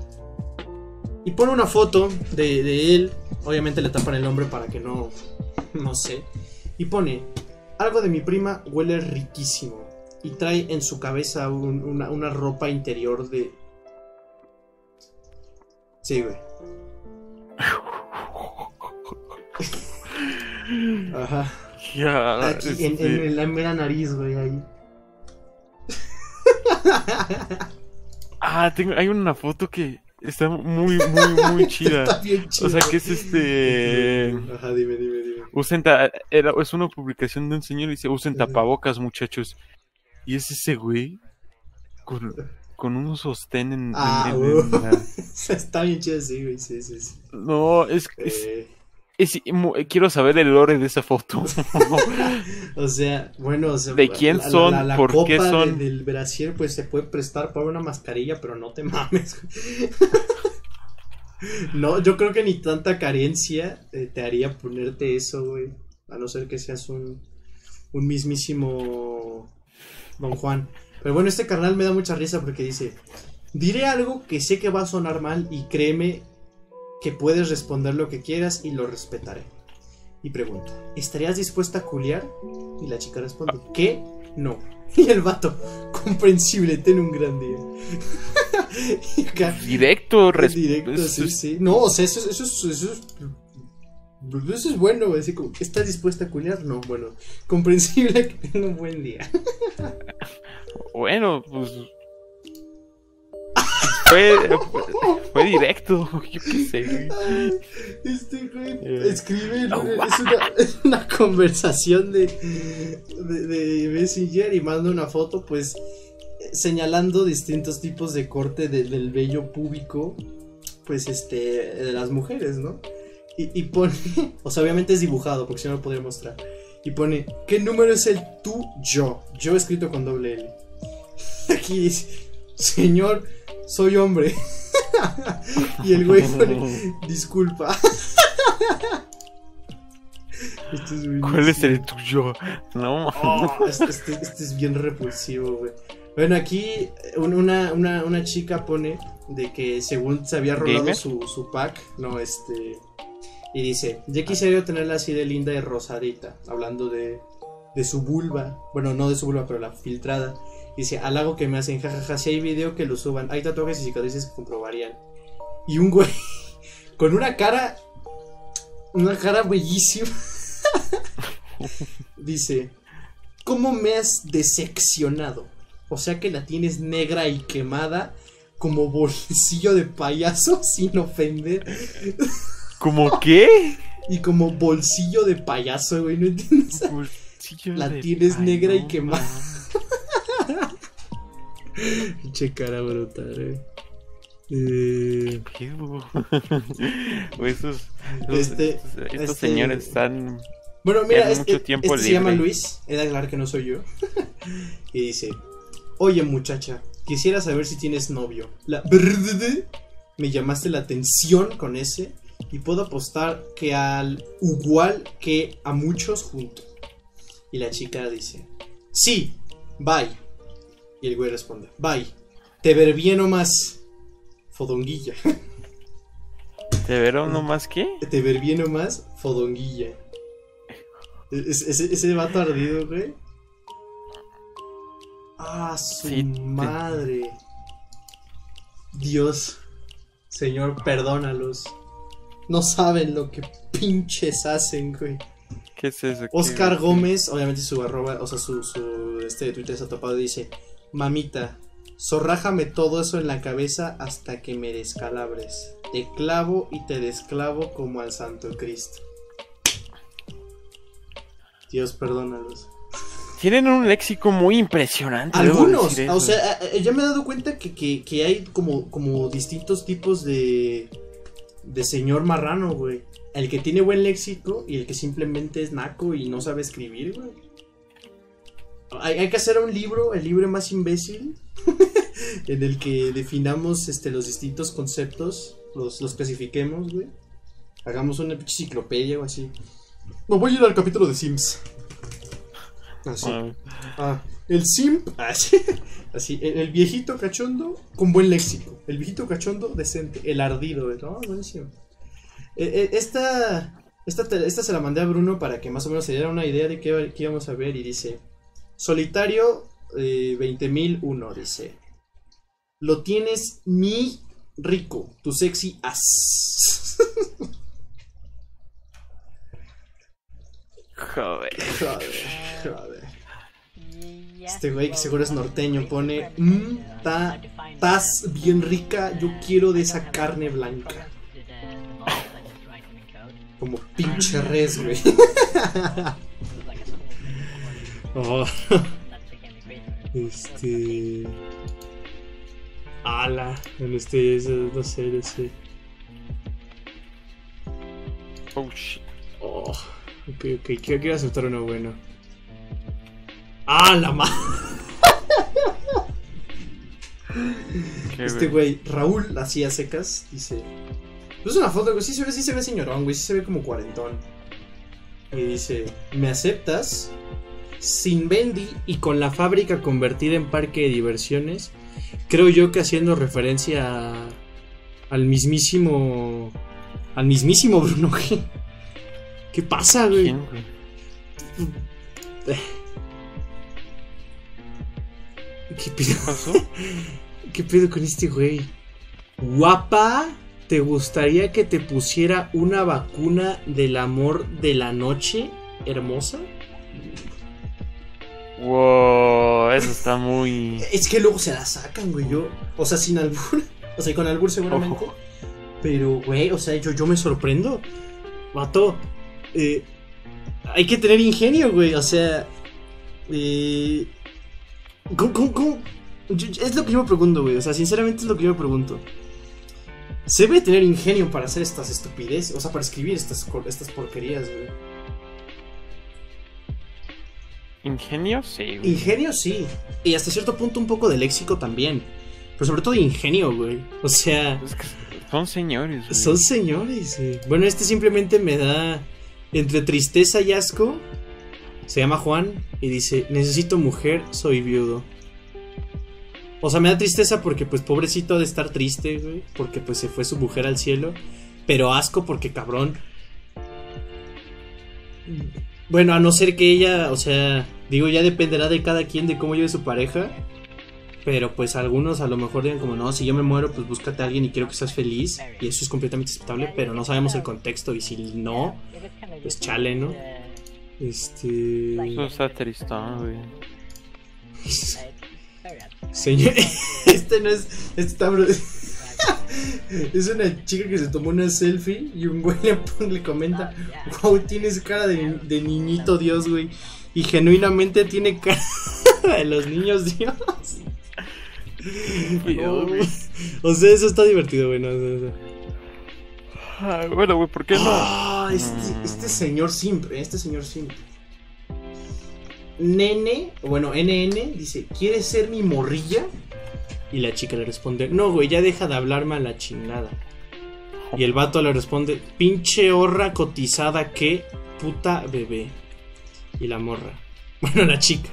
Y pone una foto de, de él. Obviamente le tapan el nombre para que no. No sé. Y pone: Algo de mi prima huele riquísimo. Y trae en su cabeza un- una, una ropa interior de. Sí, güey. Ajá. Ya, Aquí, en, en la mera nariz, güey, ahí. Ah, tengo, hay una foto que está muy, muy, muy chida. Está bien chido. O sea, que es este... Ajá, dime, dime, dime. Usen ta- era, es una publicación de un señor y dice, usen tapabocas, muchachos. Y es ese güey con, con un sostén en, Ah, en- en la- Está bien chido, sí, güey, sí, sí. sí. No, es- Eh, es- mu- quiero saber el lore de esa foto. o sea, bueno, o sea, ¿De quién son? ¿Por copa qué de- son? del brasier, pues se puede prestar para una mascarilla, pero no te mames. no, yo creo que ni tanta carencia eh, te haría ponerte eso, güey. A no ser que seas un, un mismísimo Don Juan. Pero bueno, este carnal me da mucha risa porque dice: Diré algo que sé que va a sonar mal y créeme que puedes responder lo que quieras y lo respetaré. Y pregunta: ¿Estarías dispuesta a culiar? Y la chica responde: ¿Qué? No. Y el vato, comprensible, ten un gran día. Y acá, Directo, directo, sí, sí. No, o sea, eso, es- eso, es- eso, es, eso es bueno. Así como, ¿estás dispuesta a culiar? No, bueno, comprensible que tenga un buen día. Bueno, pues. Fue, fue directo, yo qué sé. Este güey Eh. escribe, Oh, es, una, conversación de, de, de Messenger y manda una foto, pues señalando distintos tipos de corte de- del vello púbico, pues este, de las mujeres, ¿no? Y, y pone, o sea, obviamente es dibujado, porque si no lo podría mostrar. Y pone, ¿qué número es el tú, yo? Yo escrito con doble L. Aquí dice, señor, soy hombre. y el güey pone, disculpa. Esto es ¿Cuál es el tuyo? No, Oh, este, este- este es bien repulsivo, güey. Bueno, aquí un- una, una, una chica pone de que según se había rolado su, su pack, no, este... Y dice, ya quisiera yo tenerla así de linda y rosadita, hablando de, de su vulva. Bueno, no de su vulva, pero la filtrada. Dice, halago que me hacen, jajaja, si hay video que lo suban, hay tatuajes y cicatrices que comprobarían. Y un güey con una cara, una cara bellísima. Dice, ¿cómo me has decepcionado? O sea que la tienes negra y quemada como bolsillo de payaso sin ofender. ¿Cómo qué? Y como bolsillo de payaso, güey, ¿no entiendes? Bolsillo La de- tienes Ay, negra y quemada. Pinche cara brutal. Eh, esos, esos- Este- estos, este- señores están. Bueno, mira, Tiene es- mucho tiempo este se llama. Luis, he de aclarar que no soy yo. y dice, oye muchacha, quisiera saber si tienes novio. La me llamaste la atención con ese y puedo apostar que al igual que a muchos juntos. Y la chica dice, sí, bye. Y el güey responde, bye. Te ver bien o más. Fodonguilla. ¿Te verán nomás qué? Te ver bien o más, fodonguilla. Es- ese, ese vato ardido, güey. Ah, su Sí, te- madre. Dios. Señor, perdónalos. No saben lo que pinches hacen, güey. ¿Qué es eso? ¿Qué- Oscar qué- Gómez, obviamente su arroba, o sea, su, su este de Twitter está tapado y dice, mamita, zorrájame todo eso en la cabeza hasta que me descalabres. Te clavo y te desclavo como al Santo Cristo. Dios, perdónalos. Tienen un léxico muy impresionante. Algunos, o sea, eh, eh, ya me he dado cuenta que, que- que hay como, como distintos tipos de, de señor marrano, güey. El que tiene buen léxico y el que simplemente es naco y no sabe escribir, güey. Hay, hay que hacer un libro, el libro más imbécil. en el que definamos este, los distintos conceptos, los, los clasifiquemos, güey. Hagamos una enciclopedia o así. Me voy a ir al capítulo de Sims. Así. Ah, Ah, el simp, así, así, el, el viejito cachondo con buen léxico, el viejito cachondo decente, el ardido, ¿no? Buenísimo. Eh, eh, esta, esta, esta se la mandé a Bruno para que más o menos se diera una idea de qué, qué íbamos a ver y dice, solitario eh, 20001, dice, lo tienes mi rico, tu sexy as. joder. joder, joder. Este güey que seguro es norteño pone, mmm, ta, estás bien rica, yo quiero de esa carne blanca. Como pinche res, güey. Oh, este. Ala, bueno, este, es, no sé, no sé. Oh shit. Oh, ok, ok, quiero, quiero aceptar uno bueno. ¡Ah, la ma! Qué Este güey. güey, Raúl, así a secas, dice. Es una foto, güey, sí se ve, sí se ve señorón, güey, sí se ve como cuarentón. Y dice, ¿me aceptas? Sin Bendy y con la fábrica convertida en parque de diversiones, creo yo que haciendo referencia a- al mismísimo. al mismísimo Bruno G. ¿Qué pasa, güey? ¿Quién, güey? ¿Qué pedo? ¿Qué pedo con este güey? Guapa, ¿te gustaría que te pusiera una vacuna del amor de la noche hermosa? Wow, eso está muy. Es que luego se la sacan, güey. Yo, o sea, sin albur. O sea, con albur seguramente. Ojo. Pero, güey, o sea, yo, yo me sorprendo. Vato, eh, hay que tener ingenio, güey. O sea, eh, ¿cómo, cómo, cómo? Yo- es lo que yo me pregunto, güey. O sea, sinceramente es lo que yo me pregunto. Se debe tener ingenio para hacer estas estupideces, o sea, para escribir estas, estas porquerías, güey. ¿Ingenio? Sí, güey. Ingenio sí. Y hasta cierto punto un poco de léxico también. Pero sobre todo ingenio, güey. O sea, Es que son señores, güey. son señores, güey. Bueno, este simplemente me da entre tristeza y asco. Se llama Juan y dice, necesito mujer, soy viudo. O sea, me da tristeza porque pues pobrecito ha de estar triste, güey. Porque pues se fue su mujer al cielo. Pero asco porque cabrón. Bueno, a no ser que ella, o sea, digo, ya dependerá de cada quien de cómo lleve su pareja. Pero pues algunos a lo mejor digan como, no, si yo me muero, pues búscate a alguien y quiero que seas feliz. Y eso es completamente aceptable, pero no sabemos el contexto. Y si no, pues chale, ¿no? Este... Eso está tristón, güey. Señor, este no es. Este está Es una chica que se tomó una selfie y un güey le, comenta: Wow, tienes cara de, de niñito Dios, güey. Y genuinamente tiene cara de los niños Dios. Cuidado, Oh, güey. o sea, eso está divertido, güey. no, no, no. Ah, bueno, güey, ¿por qué no? Ah, este, este señor siempre, este señor siempre. Nene, bueno, NN dice, ¿quieres ser mi morrilla? Y la chica le responde, no, güey, ya deja de hablarme a la chingada. Y el vato le responde, pinche horra cotizada que puta bebé. Y la morra. Bueno, la chica.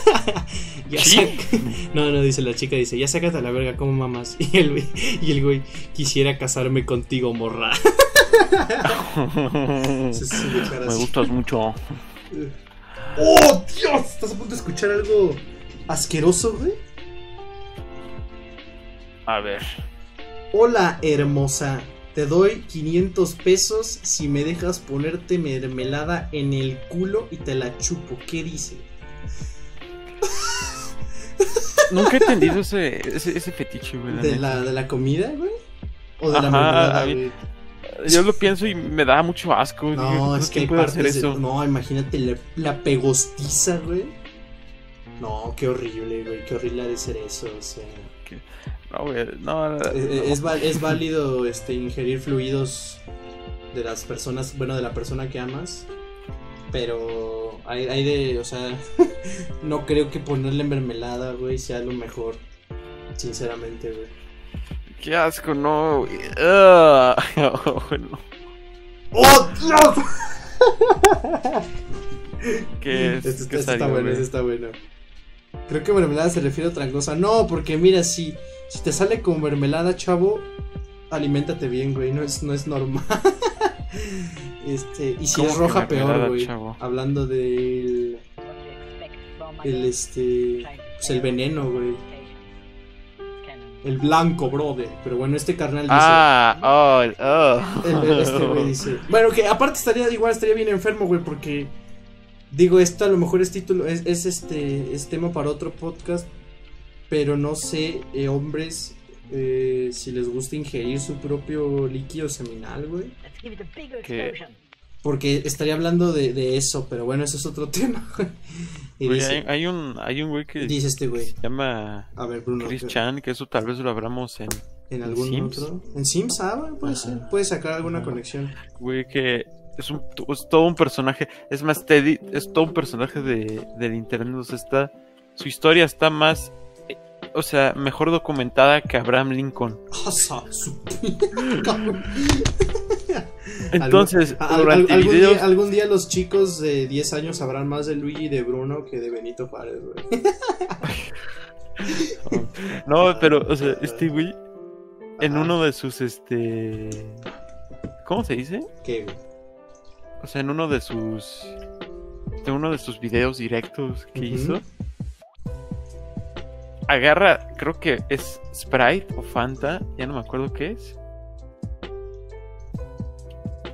ya ¿Sí? saca- No, no, dice la chica, dice, ya sácate a la verga como mamás. Y el güey, y el güey, quisiera casarme contigo, morra. Me gustas mucho. ¡Oh, Dios! ¿Estás a punto de escuchar algo asqueroso, güey? A ver. Hola, hermosa. Te doy 500 pesos si me dejas ponerte mermelada en el culo y te la chupo. ¿Qué dice? Nunca he entendido ese, ese, ese fetiche, güey. la ¿De la, ¿De la comida, güey? ¿O de la mermelada, mí- güey? Yo lo pienso y me da mucho asco. No, Digo, es que hay ¿Quién puede hacer partes de- eso? No, imagínate la, la pegostiza, güey. No, qué horrible, güey. Qué horrible ha de ser eso, o sea... No, güey, no. Es, es val- es válido este, ingerir fluidos de las personas, bueno, de la persona que amas, pero hay, hay de, o sea, no creo que ponerle mermelada, güey, sea lo mejor. Sinceramente, güey. Qué asco, no. güey. Bueno, ¡Oh, Dios! ¿qué es? Este, ¿Qué este está bueno, este está bueno. Creo que mermelada se refiere a otra cosa. No, porque mira, si, si te sale con mermelada, chavo, aliméntate bien, güey. No es, no es normal. este, y si ¿Cómo es roja, peor, güey. chavo? Hablando del. El este. Pues el veneno, güey. El blanco, brother. Pero bueno, este carnal dice. Ah, oh, oh. El- este güey dice. Bueno, que aparte estaría igual estaría bien enfermo, güey, porque digo, esto a lo mejor es título, es, es este, es tema para otro podcast, pero no sé, eh, hombres, eh, si les gusta ingerir su propio líquido seminal, güey. ¿Qué? Porque estaría hablando de, de eso, pero bueno, eso es otro tema, güey. Y Güey, dice, hay, hay un, hay un güey que dice este güey, se llama a ver, Bruno, Chris ¿qué- Chan, que eso tal vez lo abramos en, ¿en algún Sims? otro? ¿En Sims? Ah, bueno, puede ser, puede sacar alguna Ajá. conexión. güey que es, un, es todo un personaje. Es más, Teddy es todo un personaje de, del internet. O sea, está, su historia está más, eh, o sea, mejor documentada que Abraham Lincoln. Entonces, algún, videos, día, algún día los chicos de 10 años sabrán más de Luigi y de Bruno que de Benito Juárez, güey. no, pero, o sea, este güey, en uno de sus, este, ¿cómo se dice? ¿Qué, güey? O sea, en uno de sus, de uno de sus videos directos que hizo, agarra, creo que es Sprite o Fanta, ya no me acuerdo qué es.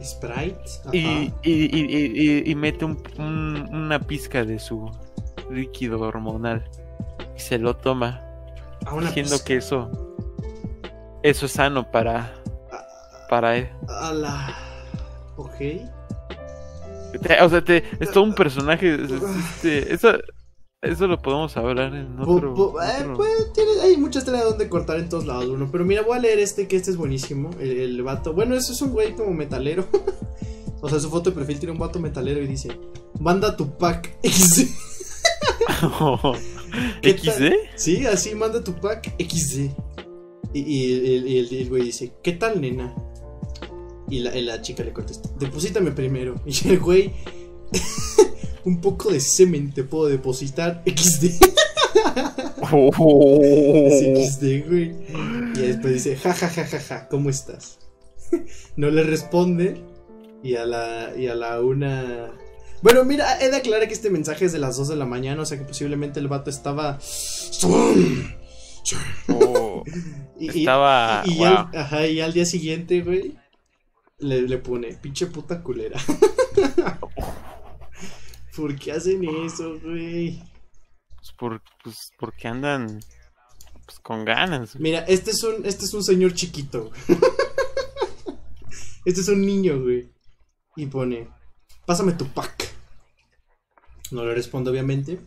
Sprite. Y, y, y, y- mete un- un- una pizca de su líquido hormonal y se lo toma, Ah, diciendo pizca. que eso eso es sano para Ah, para él. A la. Ok. Te- o sea, te- es todo un personaje. es- es- este, eso, eso lo podemos hablar en otro. eh, otro- pues, tiene- hay muchas tela donde cortar en todos lados, Bruno. Pero mira, voy a leer este, que este es buenísimo. El, el vato. Bueno, eso es un güey como metalero. o sea, su foto de perfil tiene un vato metalero y dice: Manda tu pack XD. ¿Qué tal? ¿XD? Sí, así manda tu pack XD. Y, el güey dice, ¿qué tal, nena? Y la, chica le contesta, deposítame primero. Y el güey, un poco de semen te puedo depositar XD. Así, XD, güey. Y después dice, ja, ja, ja, ja, ja, ¿cómo estás? no le responde. Y a la, y a la una... Bueno, mira, he de aclarar que este mensaje es de las 2 de la mañana, o sea que posiblemente el vato estaba... Oh, Y, y- estaba. y, y wow. al, ajá, y al día siguiente, güey, le, le pone, pinche puta culera. ¿Por qué hacen eso, güey? Pues, por, pues porque andan pues, con ganas. Mira, este es un, este es un señor chiquito. este es un niño, güey. Y pone, pásame tu pack. No le respondo, obviamente.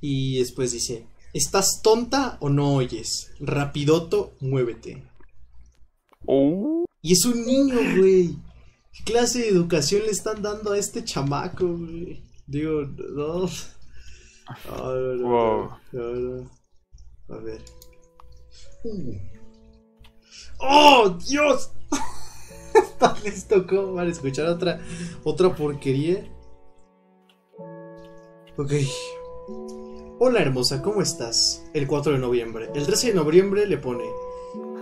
Y después dice, ¿estás tonta o no oyes? Rapidoto, muévete. Oh, Y es un niño, güey. ¿Qué clase de educación le están dando a este chamaco, güey? Digo, no. No, no, no, Wow. A ver. Uh. ¡Oh, Dios! Esta les tocó para escuchar otra, otra porquería. Ok. Hola hermosa, ¿cómo estás? El 4 de noviembre. El 13 de noviembre le pone.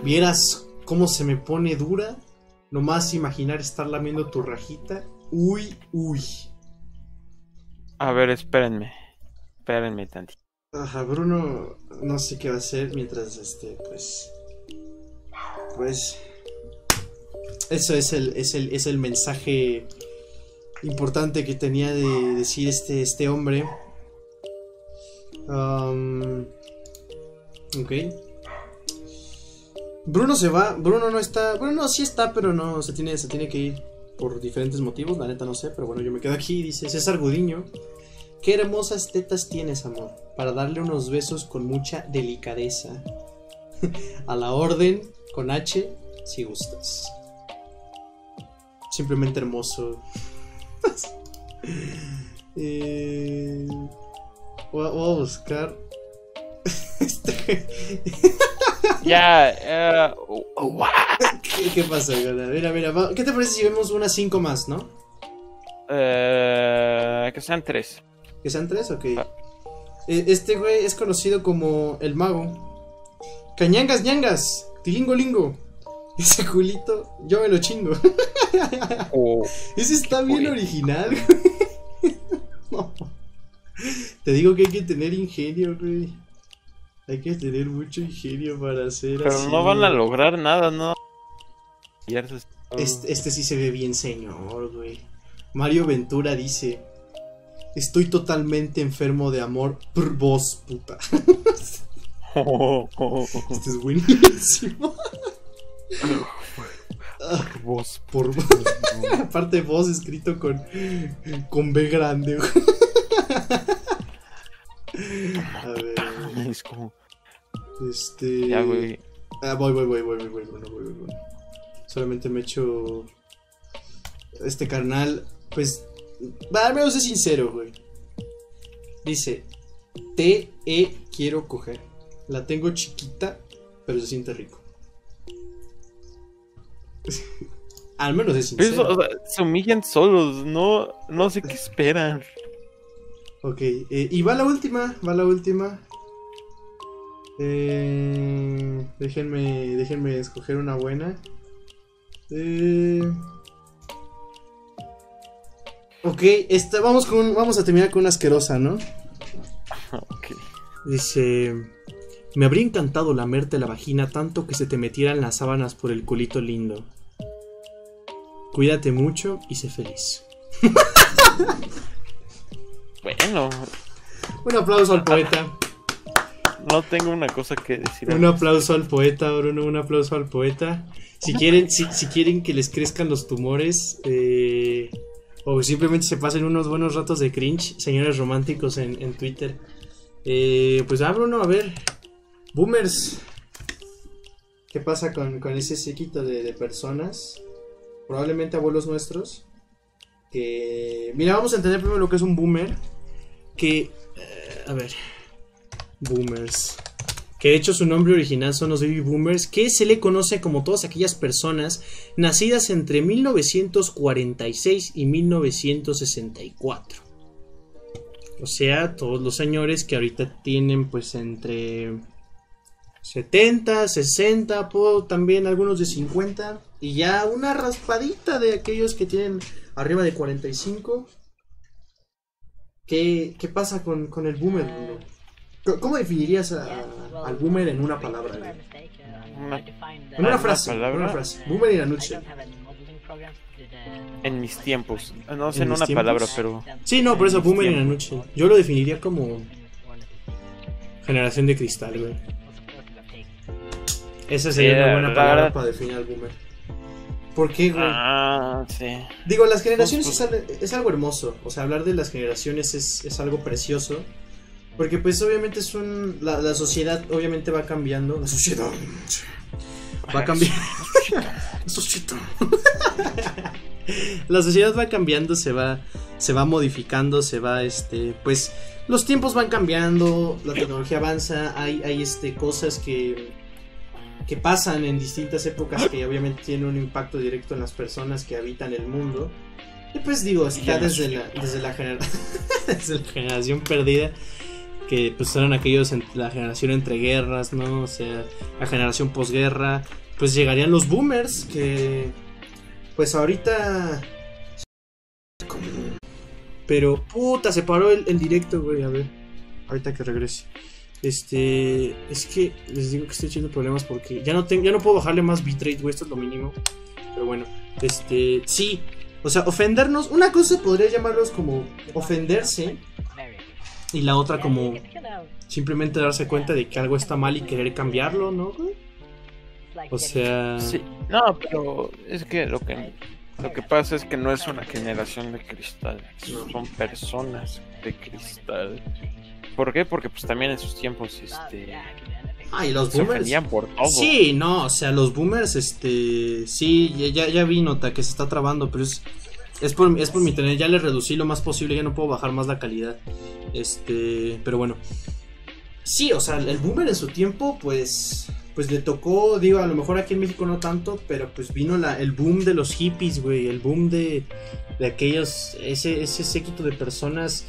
¿Vieras cómo se me pone dura? Nomás imaginar estar lamiendo tu rajita. Uy, uy. a ver, espérenme. Espérenme tantito. Ajá, Bruno no sé qué va a hacer mientras este, pues. Pues. Eso es el, es el, es el mensaje importante que tenía de decir este, este hombre. Um, ok. Bruno se va. Bruno no está. Bueno, no, sí está, pero no. Se tiene, se tiene que ir por diferentes motivos. La neta no sé, pero bueno, yo me quedo aquí. Dice César Gudiño. Qué hermosas tetas tienes, amor. Para darle unos besos con mucha delicadeza. A la orden, con H, si gustas. Simplemente hermoso. Eh, voy, a, voy a buscar. Este. Ya, eh, uh, ¿Qué, qué pasa? Mira, mira, ¿qué te parece si vemos unas cinco más, no? eh, que sean tres. ¿Que sean tres? Ok. Ah. Eh, Este güey es conocido como el mago. Cañangas, ñangas, tilingo lingo. Ese culito, yo me lo chingo. O Ese está bien original, güey. No. Te digo que hay que tener ingenio, güey. Hay que tener mucho ingenio para hacer pero así. no van a lograr nada, ¿no? Este, este sí se ve bien señor, güey. Mario Ventura dice: Estoy totalmente enfermo de amor por vos, puta. Este es buenísimo. Ah, Vos. por Aparte, voz escrito con, con B grande, güey. A ver. Es como. Este. Ya, güey. Ah, voy, voy, voy, voy, voy, voy, bueno, voy, voy, voy. Solamente me echo. Este carnal, pues. Va, menos sé sincero, güey. Dice: Te -e quiero coger. La tengo chiquita, pero se siente rico. Al menos es pues, sincero. Se humillan solos, no, no sé qué esperan. Ok, eh, y va la última, va la última. Eh, déjenme, déjenme escoger una buena. Eh, ok, esta, vamos, con, vamos a terminar con una asquerosa, ¿no? Ok. Dice, me habría encantado lamerte la vagina tanto que se te metieran las sábanas por el culito lindo. Cuídate mucho y sé feliz. Bueno, Un aplauso al poeta. no tengo una cosa que decir. Un aplauso al poeta, Bruno, un aplauso al poeta. Si quieren, si, si quieren que les crezcan los tumores, eh, o simplemente se pasen unos buenos ratos de cringe, señores románticos en, en Twitter. Eh, pues ah, Bruno, a ver. Boomers. ¿Qué pasa con, con ese séquito de, de personas? Probablemente abuelos nuestros. Que. Mira, vamos a entender primero lo que es un boomer. Que. eh, a ver. Boomers. Que de hecho su nombre original son los baby boomers, que se le conoce como todas aquellas personas nacidas entre 1946 y 1964. O sea, todos los señores que ahorita tienen pues entre 70, 60, po- también algunos de 50 y ya una raspadita de aquellos que tienen arriba de 45. ¿Qué, qué pasa con, con el boomer? ¿Cómo definirías a- al boomer en una palabra? Una- En una ¿Una frase, en palabra? una frase. Boomer in a nutshell. En mis tiempos. No sé ¿En en una tiempos? palabra, pero. Sí, no, por eso En boomer in a tiempos. nutshell. Yo lo definiría como generación de cristal, güey. Esa sería una buena la palabra para definir al boomer. ¿Por qué, güey? Ah, sí. Digo, las generaciones Pues, es, al- es algo hermoso. O sea, hablar de las generaciones es, es algo precioso. Porque pues obviamente es un... La, la sociedad obviamente va cambiando. La sociedad va cambiando. La sociedad va cambiando, se va, se va modificando, se va, este, pues, los tiempos van cambiando, la tecnología avanza, hay, hay, este, cosas que, que pasan en distintas épocas que obviamente tienen un impacto directo en las personas que habitan el mundo. Y pues digo, está desde la, desde la, gener- desde la generación perdida, que pues eran aquellos, en la generación entre guerras, ¿no? O sea, la generación posguerra, pues llegarían los boomers, que pues ahorita... Pero, puta, se paró el, el directo, güey, a ver, ahorita que regrese. Este, es que les digo que estoy teniendo problemas porque ya no tengo, ya no puedo bajarle más bitrate, güey, esto es lo mínimo. Pero bueno, este, sí, o sea, ofendernos, una cosa podría llamarlos como ofenderse y la otra como simplemente darse cuenta de que algo está mal y querer cambiarlo, ¿no? O sea, Sí. No, pero es que lo que lo que pasa es que no es una generación de cristal, son personas de cristal. ¿Por qué? Porque pues también en sus tiempos este ay, los se boomers. por todo. Sí, no, o sea, los boomers, este, sí, ya- ya, vi nota que se está trabando, pero es, es por, es por mi internet, ya le reducí lo más posible, ya no puedo bajar más la calidad, este, pero bueno, sí, o sea, el boomer en su tiempo, pues, pues le tocó, digo, a lo mejor aquí en México no tanto, pero pues vino la, el boom de los hippies, güey, el boom de, de aquellos, ese, ese séquito de personas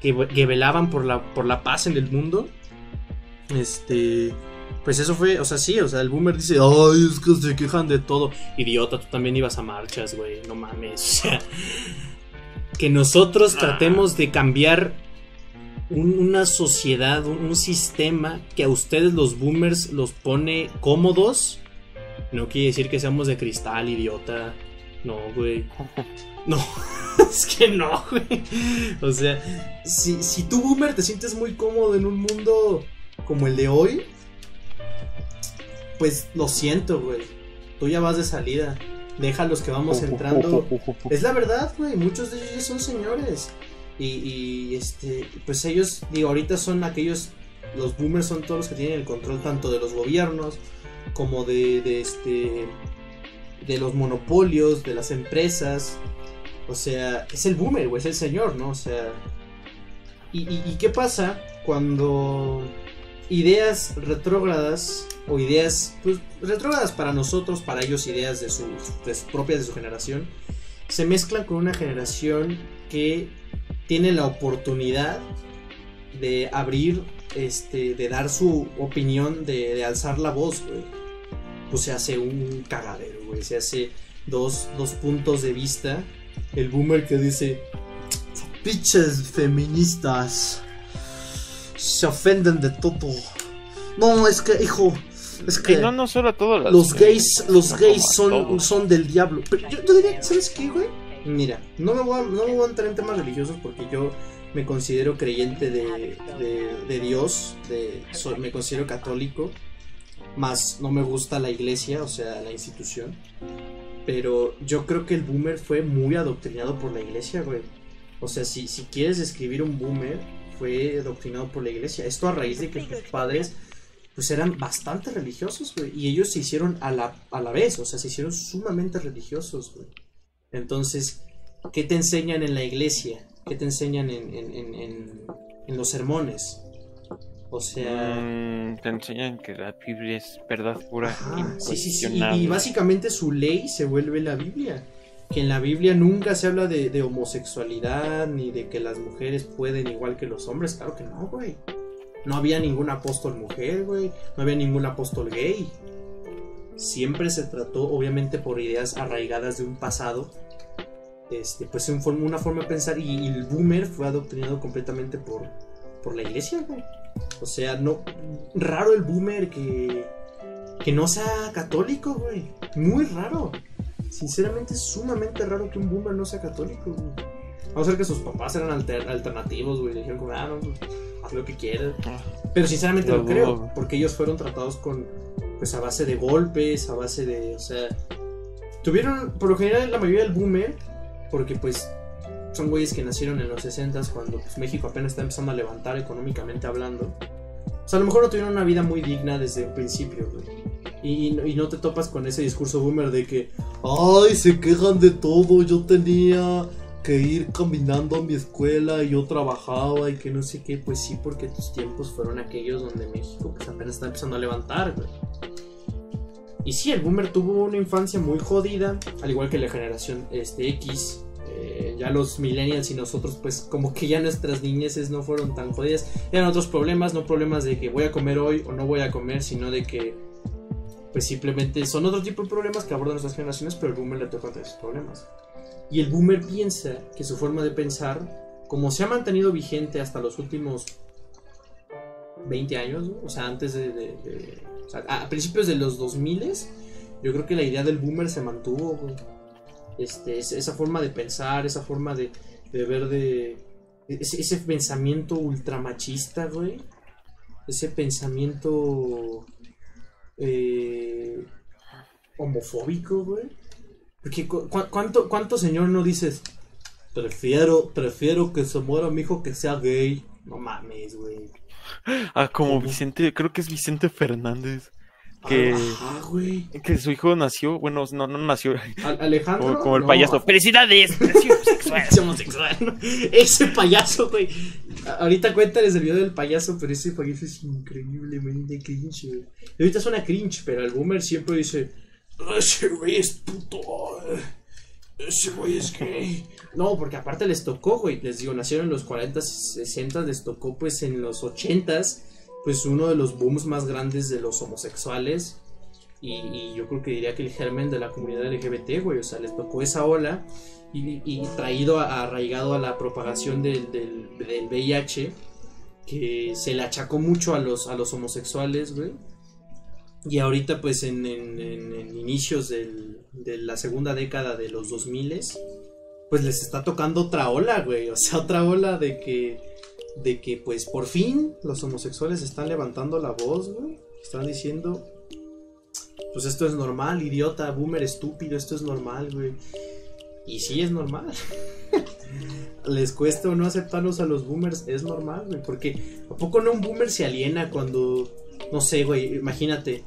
que, que velaban por la, por la paz en el mundo. Este, pues eso fue, o sea, sí, o sea, el boomer dice, ay, es que se quejan de todo. Idiota, tú también ibas a marchas, güey, no mames. O sea, que nosotros tratemos de cambiar un- una sociedad, un, un sistema que a ustedes los boomers los pone cómodos, no quiere decir que seamos de cristal, idiota. No, güey. No, es que no, güey. O sea, si, si tú, boomer, te sientes muy cómodo en un mundo como el de hoy, pues lo siento, güey. Tú ya vas de salida. Deja a los que vamos entrando. Es la verdad, güey. Muchos de ellos ya son señores. Y, y, este, pues ellos, digo, ahorita son aquellos. Los boomers son todos los que tienen el control tanto de los gobiernos como de, de este. de los monopolios, de las empresas. O sea, es el boomer, es el señor, ¿no? O sea. ¿Y, qué pasa cuando ideas retrógradas o ideas pues, retrógradas para nosotros, para ellos ideas de sus, propias de su generación, se mezclan con una generación que tiene la oportunidad de abrir, este, de dar su opinión, de, de alzar la voz, güey. Pues se hace un cagadero, güey. Se hace dos, dos puntos de vista. El boomer que dice, pinches feministas se ofenden de todo. No, es que, hijo, es Y que no, no solo a todos los gays, los gays son, son del diablo. Pero yo, yo diría, ¿sabes qué, güey? Mira, no me, voy a, no me voy a entrar en temas religiosos porque yo me considero creyente de, de, de Dios, de, soy- me considero católico, más no me gusta la iglesia, o sea, la institución. Pero yo creo que el boomer fue muy adoctrinado por la iglesia, güey. O sea, si, si quieres describir un boomer, fue adoctrinado por la iglesia. Esto a raíz de que sus padres pues eran bastante religiosos, güey. Y ellos se hicieron a la, a la vez, o sea, se hicieron sumamente religiosos, güey. Entonces, ¿qué te enseñan en la iglesia? ¿Qué te enseñan en, en, en, en, en los sermones? O sea... Mm, te enseñan que la Biblia es verdad pura. Ajá, sí, sí, sí. Y, básicamente su ley se vuelve la Biblia. Que en la Biblia nunca se habla de, de homosexualidad ni de que las mujeres pueden igual que los hombres. Claro que no, güey. No había ningún apóstol mujer, güey. No había ningún apóstol gay. Siempre se trató, obviamente, por ideas arraigadas de un pasado. Este, pues una forma de pensar. Y, y el boomer fue adoctrinado completamente por, por la iglesia, güey. O sea, no. Raro el boomer que. Que no sea católico, güey. Muy raro. Sinceramente, es sumamente raro que un boomer no sea católico, güey. Vamos a ver que sus papás eran alter- alternativos, güey. Le dijeron como, ah, no, pues, haz lo que quieras. Ah, Pero sinceramente dudo, creo, porque ellos fueron tratados con, pues a base de golpes, a base de, o sea, tuvieron, por lo general, la mayoría del boomer, porque pues son güeyes que nacieron en los 60 cuando pues, México apenas está empezando a levantar económicamente hablando. O sea, a lo mejor no tuvieron una vida muy digna desde el principio, güey. Y, y no te topas con ese discurso boomer de que, ay, se quejan de todo, yo tenía que ir caminando a mi escuela y yo trabajaba y que no sé qué, pues sí, porque tus tiempos fueron aquellos donde México pues apenas está empezando a levantar, güey. Y sí, el boomer tuvo una infancia muy jodida, al igual que la generación este, X. eh, ya los millennials y nosotros, pues como que ya nuestras niñeces no fueron tan jodidas. Eran otros problemas, no problemas de que voy a comer hoy o no voy a comer, sino de que pues simplemente son otro tipo de problemas que abordan nuestras generaciones, pero el boomer le toca esos problemas. Y el boomer piensa que su forma de pensar, como se ha mantenido vigente hasta los últimos 20 años, o sea, antes de... o sea, a principios de los 2000 yo creo que la idea del boomer se mantuvo. Este, es- esa forma de pensar, esa forma de, de ver de... Ese, ese pensamiento ultramachista, güey. Ese pensamiento... eh, homofóbico, güey. Porque cu- cu- ¿cuánto, ¿cuánto señor no dices? Prefiero, prefiero que se muera mi hijo que sea gay. No mames, güey. Ah, como. Vicente, creo que es Vicente Fernández. Que, Ajá, que su hijo nació, bueno, no, no nació, Al- Alejandro. como, como el no. payaso. ¡Felicidades! homosexual". Ese homosexual. Ese payaso, güey. Ahorita cuéntales el video del payaso, pero ese payaso es increíblemente cringe, güey. Ahorita suena cringe, pero el boomer siempre dice: Ese güey es puto. Ese güey es gay. No, porque aparte les tocó, güey. Les digo, nacieron en los 40, 60, les tocó pues en los 80 pues uno de los booms más grandes de los homosexuales. Y, y yo creo que diría que el germen de la comunidad LGBT, güey. O sea, les tocó esa ola y, y traído, a- arraigado a la propagación del, del, VIH, que se le achacó mucho a los, a los homosexuales, güey. Y ahorita, pues, en inicios del- de la segunda década de los 2000 pues les está tocando otra ola, güey. O sea, otra ola de que, de que, pues, por fin los homosexuales están levantando la voz, güey. Están diciendo, pues esto es normal, idiota, boomer estúpido, esto es normal, güey. Y sí es normal. Les cuesta o no aceptarnos a los boomers, es normal, güey. Porque ¿a poco no un boomer se aliena cuando, no sé, güey, imagínate,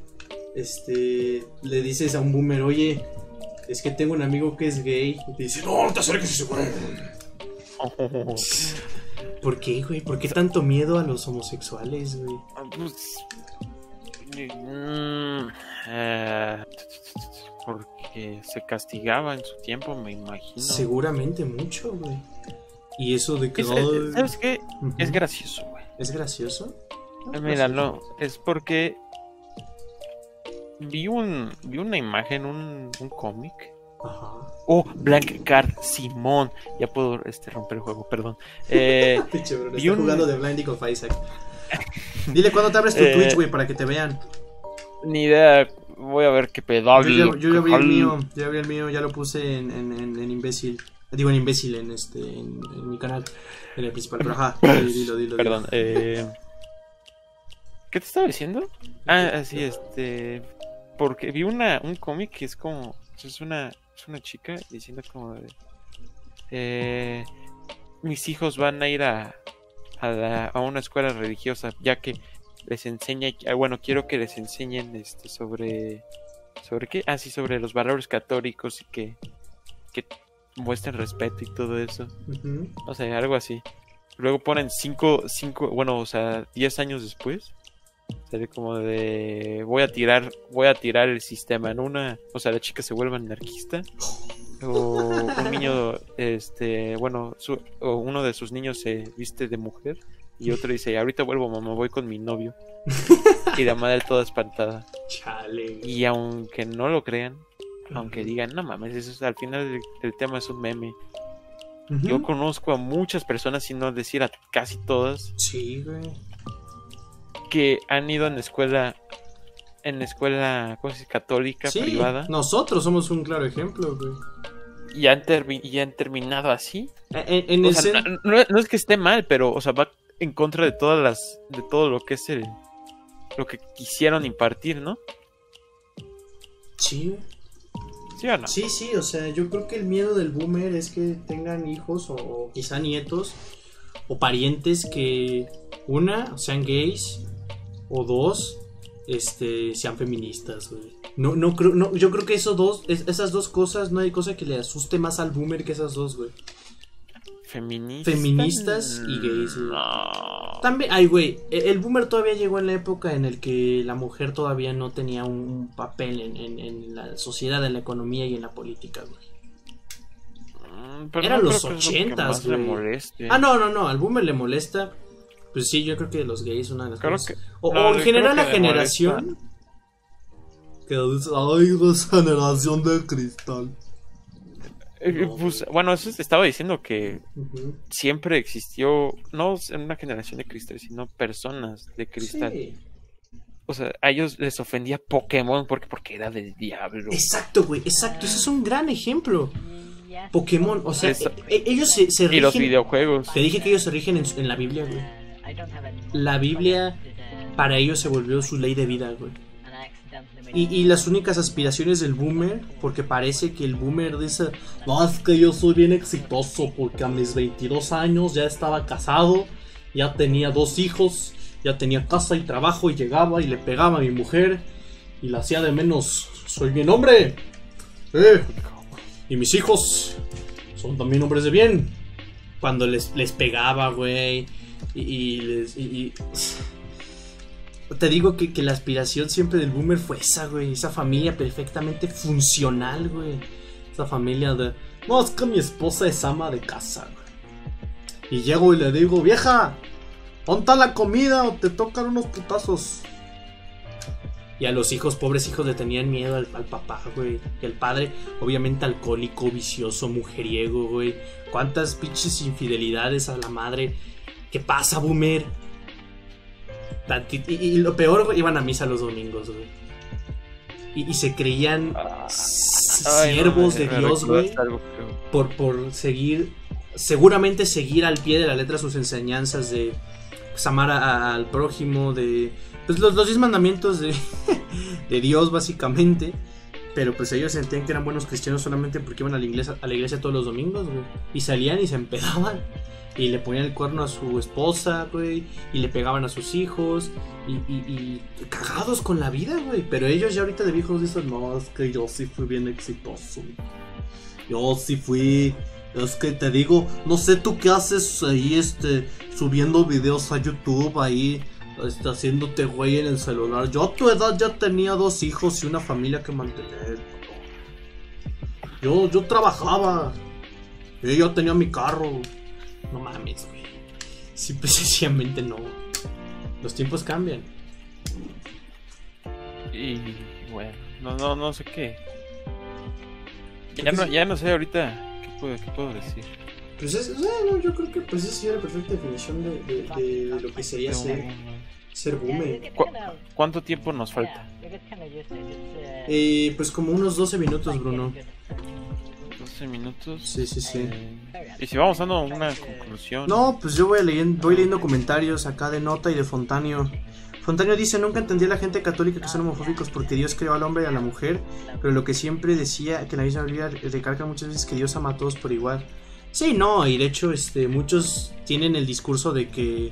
este, le dices a un boomer, oye, es que tengo un amigo que es gay. Y te dice, no, no te acerques a ese güey. ¿Por qué, güey? ¿Por qué tanto miedo a los homosexuales, güey? Pues, mm, eh, porque se castigaba en su tiempo, me imagino. Seguramente mucho, güey. Y eso de que... Es- eh, ¿Sabes qué? Es gracioso, güey. ¿Es gracioso? Eh, Mira, no, es porque vi un vi una imagen, un, un cómic. Ajá. Oh, Blank Card, Simón. Ya puedo este, romper el juego, perdón. Eh, está un- jugando de Blinding of Isaac. Dile cuándo te abres tu Eh, Twitch, güey, para que te vean. ni idea, voy a ver qué Yo pedal. ya, yo ya abrí el mío, yo ya abrí el mío, ya lo puse en, en, en, en imbécil. Digo en imbécil en este en, en mi canal, en el principal. Pero ajá, dilo, dilo, dilo. Perdón, eh, ¿qué te estaba diciendo? Ah, así, este, porque vi una un cómic que es como, es una, es una chica diciendo como de, eh, mis hijos van a ir a, a, la- a una escuela religiosa, ya que les enseña, ah, bueno, quiero que les enseñen este sobre, sobre qué, ah, sí, sobre los valores católicos y que, que muestren respeto y todo eso. Ujú. O sea, algo así. Luego ponen cinco, cinco, bueno, o sea, 10 años después. Sería como de voy a tirar, voy a tirar el sistema en una, o sea, la chica se vuelve anarquista. O un niño, este, bueno, su- o uno de sus niños se viste de mujer y otro dice, ahorita vuelvo mamá, voy con mi novio. Y la madre toda espantada. Chale. Y aunque no lo crean, aunque digan, no mames, eso es- al final el, el tema es un meme. Yo conozco a muchas personas, si no decir a casi todas, Sí, güey. Que han ido en la escuela, en la escuela ¿cómo se dice? católica Sí, privada nosotros somos un claro ejemplo, güey. y han, termi- y han terminado así. En, en O el sea, cen- no, no- no es que esté mal, pero o sea, va en contra de todas las, de todo lo que es el, lo que quisieron impartir, ¿no? Sí, ¿Sí o no? Sí, sí, o sea, yo creo que el miedo del boomer es que tengan hijos o, o quizá nietos o parientes que una sean gays o dos este sean feministas, güey. No no creo no yo creo que esos dos es- esas dos cosas no hay cosa que le asuste más al boomer que esas dos, güey. Feministas. Feministas y gays, güey. No. También, ay, güey, e- el boomer todavía llegó en la época en el que la mujer todavía no tenía un papel en, en- en la sociedad, en la economía y en la política, güey. Mm, pero Eran no los creo que es lo que 80s, más le güey. Ah, no, no, no, al boomer le molesta. Pues sí, yo creo que los gays una de las Creo cosas. que- o, no, o en general la generación. Que dice, ay, es generación de cristal. Eh, No, pues, bueno, eso te estaba diciendo que siempre existió, no en una generación de cristal, sino personas de cristal. Sí. O sea, a ellos les ofendía Pokémon porque, porque era del diablo. Exacto, güey, exacto. Ese es un gran ejemplo. Pokémon, o sea, Eso. e- e- ellos se, se Y los rigen. videojuegos. Te dije que ellos se rigen en, en la Biblia, güey. La Biblia para ellos se volvió su ley de vida, güey. Y, las únicas aspiraciones del boomer, porque parece que el boomer dice, no, es que yo soy bien exitoso porque a mis 22 años ya estaba casado, ya tenía dos hijos, ya tenía casa y trabajo y llegaba y le pegaba a mi mujer y la hacía de menos. Soy bien hombre. Eh, y mis hijos son también hombres de bien. Cuando les, les pegaba, güey. Y, y y- Te digo que, que la aspiración siempre del boomer fue esa, güey. Esa familia perfectamente funcional, güey. Esa familia de. No, es que mi esposa es ama de casa, güey. Y llego y le digo, vieja, ponta la comida o te tocan unos putazos. Y a los hijos, pobres hijos, le tenían miedo al, al papá, güey. Y el padre, obviamente alcohólico, vicioso, mujeriego, güey. Cuántas pinches infidelidades a la madre. ¿Qué pasa, boomer? Y, y lo peor, iban a misa los domingos, güey. Y, y se creían no, siervos de Dios, güey por, por seguir, seguramente seguir al pie de la letra sus enseñanzas de pues, amar a- a- al prójimo, de pues, los, los diez mandamientos de, de Dios básicamente. Pero pues ellos sentían que eran buenos cristianos solamente porque iban a la iglesia, a la iglesia todos los domingos, güey. Y salían y se empedaban. Y le ponían el cuerno a su esposa, güey. Y le pegaban a sus hijos. Y, y- y cagados con la vida, güey. Pero ellos ya ahorita de viejos dicen, no, es que yo sí fui bien exitoso. Yo sí fui. Es que te digo, no sé tú qué haces ahí, este, subiendo videos a YouTube ahí, este, haciéndote güey en el celular. Yo a tu edad ya tenía dos hijos y una familia que mantener. Yo, yo trabajaba. Yo ya tenía mi carro. No mames, güey. Simple y sencillamente no. Los tiempos cambian. Y bueno, no, no, no sé qué. Ya no, ya no sé ahorita qué puedo, qué puedo decir. Pues es, bueno, yo creo que pues esa sería la perfecta definición de, de- de- de lo que sería No, ser, ser boomer. ¿Cu- ¿Cuánto tiempo nos falta? Eh, pues como unos 12 minutos, Bruno. 12 minutos. Sí, sí, sí. Eh, y si vamos dando una conclusión. No, pues yo voy leyendo, voy leyendo comentarios acá de Nota y de Fontanio. Fontanio dice, nunca entendí a la gente católica que son homofóbicos porque Dios creó al hombre y a la mujer, pero lo que siempre decía, que la misma Biblia recalca muchas veces que Dios ama a todos por igual. Sí, no, y de hecho este, muchos tienen el discurso de que,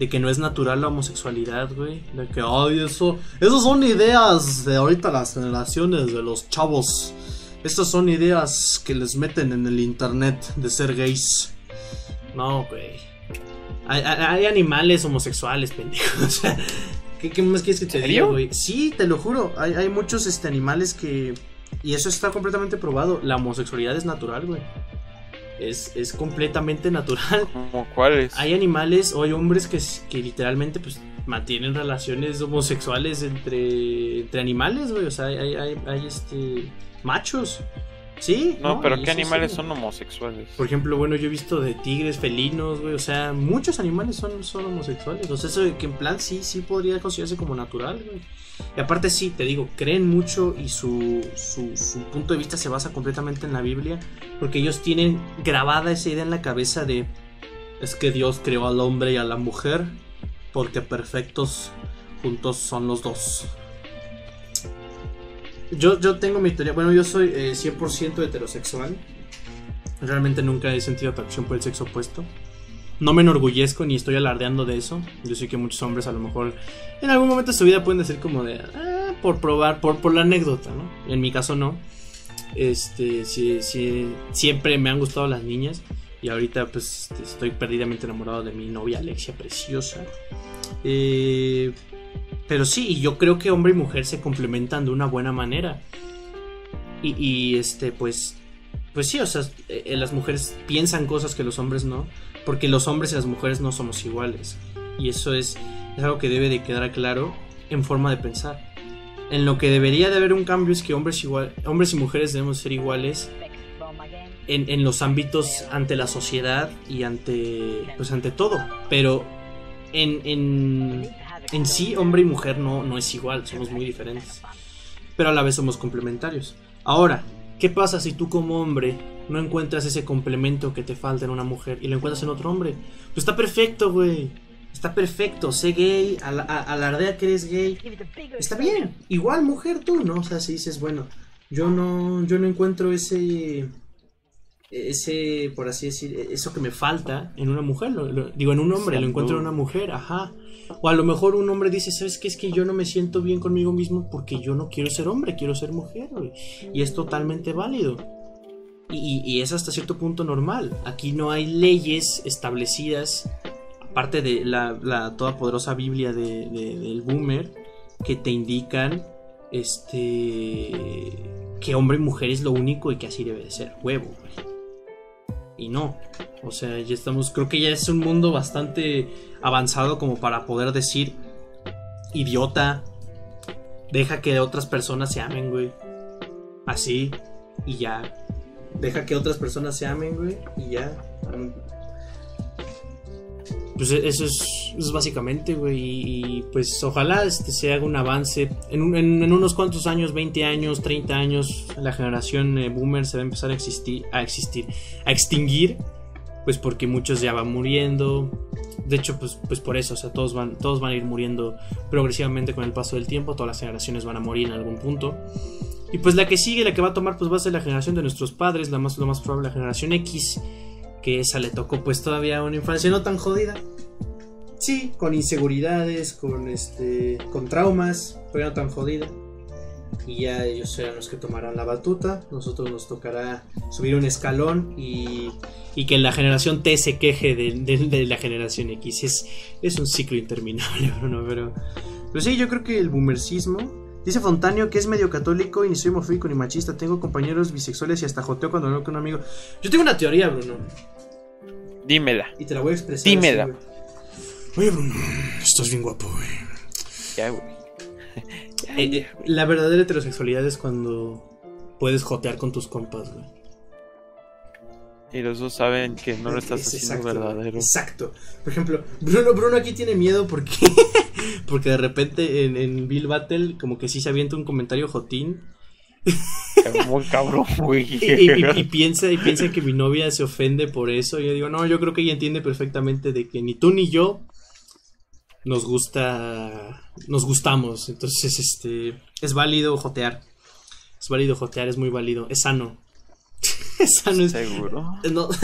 de que no es natural la homosexualidad, güey. De que, ay, eso, esas son ideas de ahorita las generaciones de los chavos. Estas son ideas que les meten en el internet de ser gays. No, güey. Hay, animales homosexuales, pendejo. O sea, ¿qué, qué más quieres que te ¿En diga, güey? Sí, te lo juro. Hay, hay muchos este, animales que. Y eso está completamente probado. La homosexualidad es natural, güey. Es, es completamente natural. ¿Cómo cuáles? Hay animales o hay hombres que, que literalmente pues mantienen relaciones homosexuales entre, entre animales, güey. O sea, hay, hay, hay- este machos. Sí. no, pero ¿qué animales sí. son homosexuales? Por ejemplo, bueno, yo he visto de tigres, felinos, güey. O sea, muchos animales son, son homosexuales. O sea, eso de que en plan sí, sí podría considerarse como natural, güey. Y aparte sí, te digo, creen mucho y su, su, su punto de vista se basa completamente en la Biblia. Porque ellos tienen grabada esa idea en la cabeza de... Es que Dios creó al hombre y a la mujer porque perfectos juntos son los dos. Yo, yo tengo mi teoría. Bueno, yo soy eh, 100% heterosexual. Realmente nunca he sentido atracción por el sexo opuesto. No me enorgullezco ni estoy alardeando de eso. Yo sé que muchos hombres a lo mejor en algún momento de su vida pueden decir como de... "Ah, por probar, por, por la anécdota, ¿no? En mi caso no. Este, sí, sí, siempre me han gustado las niñas. Y ahorita pues este, estoy perdidamente enamorado de mi novia Alexia, preciosa. Eh, pero sí, yo creo que hombre y mujer se complementan de una buena manera. Y, y, este, pues, pues sí, o sea, eh, las mujeres piensan cosas que los hombres no, porque los hombres y las mujeres no somos iguales. Y eso es, es algo que debe de quedar claro en forma de pensar. En lo que debería de haber un cambio es que hombres, igual, hombres y mujeres debemos ser iguales en, en los ámbitos ante la sociedad y ante, pues ante todo. Pero en, en, en sí, hombre y mujer no, no es igual, somos muy diferentes. Pero a la vez somos complementarios. Ahora, ¿qué pasa si tú como hombre no encuentras ese complemento que te falta en una mujer y lo encuentras en otro hombre? Pues está perfecto, güey. Está perfecto. Sé gay, ala- a- alardea que eres gay. Está bien. Igual mujer tú, ¿no? O sea, si dices, bueno, yo no, yo no encuentro ese ese, por así decir, eso que me falta en una mujer, lo- lo- digo, en un hombre, lo encuentro en una mujer, ajá. O a lo mejor un hombre dice, ¿sabes qué? Es que yo no me siento bien conmigo mismo porque yo no quiero ser hombre, quiero ser mujer. Y es totalmente válido. Y, es hasta cierto punto normal. Aquí no hay leyes establecidas parte de la, la todopoderosa Biblia de, de- del boomer que te indican este que hombre y mujer es lo único y que así debe de ser, huevo, güey. Y no, o sea, ya estamos, creo que ya es un mundo bastante avanzado como para poder decir, idiota, deja que otras personas se amen, güey. Así, y ya. Deja que otras personas se amen, güey, y ya. Pues e- eso es, es básicamente, güey. Y, pues ojalá este, se haga un avance. En, un- en unos cuantos años, 20 años, 30 años, la generación eh, boomer se va a empezar a existir, a existir, a extinguir. Pues porque muchos ya van muriendo. De hecho, pues, pues por eso, o sea, todos van, todos van a ir muriendo progresivamente con el paso del tiempo. Todas las generaciones van a morir en algún punto. Y pues la que sigue, la que va a tomar, pues va a ser la generación de nuestros padres, la más, lo más probable, la generación X, que esa le tocó pues todavía una infancia no tan jodida. Sí, con inseguridades, con este, con traumas, pero no tan jodida. Y ya ellos serán los que tomarán la batuta. Nosotros nos tocará subir un escalón y, y que la generación T se queje de, de- de la generación X. Es, es un ciclo interminable, Bruno, pero... Pero sí, yo creo que el boomercismo Dice Fontanio que es medio católico y ni soy homofóbico ni machista. Tengo compañeros bisexuales y hasta joteo cuando hablo con un amigo. Yo tengo una teoría, Bruno. Dímela. Y te la voy a expresar. Dímela. así, güey. Oye, Bruno, estás bien guapo, güey. Ya, güey. Eh, eh, la verdadera heterosexualidad es cuando puedes jotear con tus compas, güey. Y los dos saben que no lo estás Es haciendo exacto, verdadero. Exacto. Por ejemplo, Bruno, Bruno aquí tiene miedo porque, porque de repente en, en Bill Battle como que sí se avienta un comentario jotín Muy cabrón, güey. y, y- y- y piensa, y piensa que mi novia se ofende por eso. Y yo digo, no, yo creo que ella entiende perfectamente de que ni tú ni yo nos gusta, nos gustamos. Entonces, este, es válido jotear. Es válido jotear, es muy válido. Es sano. es sano. Es, ¿Seguro? no, Sí,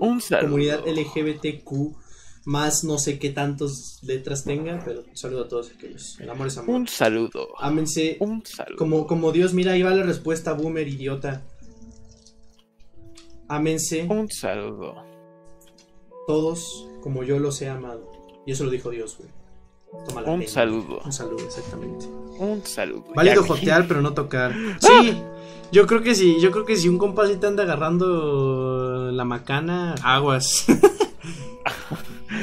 Un saludo. comunidad LGBTQ más no sé qué tantas letras tenga, pero saludo a todos aquellos. El amor es amor. Un saludo. Ámense Un saludo. como, como Dios, mira, ahí va la respuesta, boomer idiota. Ámense Un saludo. todos como yo los he amado. Y eso lo dijo Dios, güey. Toma la Un pena. saludo. Un saludo, exactamente. Un saludo. Válido Ya, jotear, pero no tocar. Sí, yo creo que sí. Yo creo que si un compa sí te anda agarrando la macana, aguas.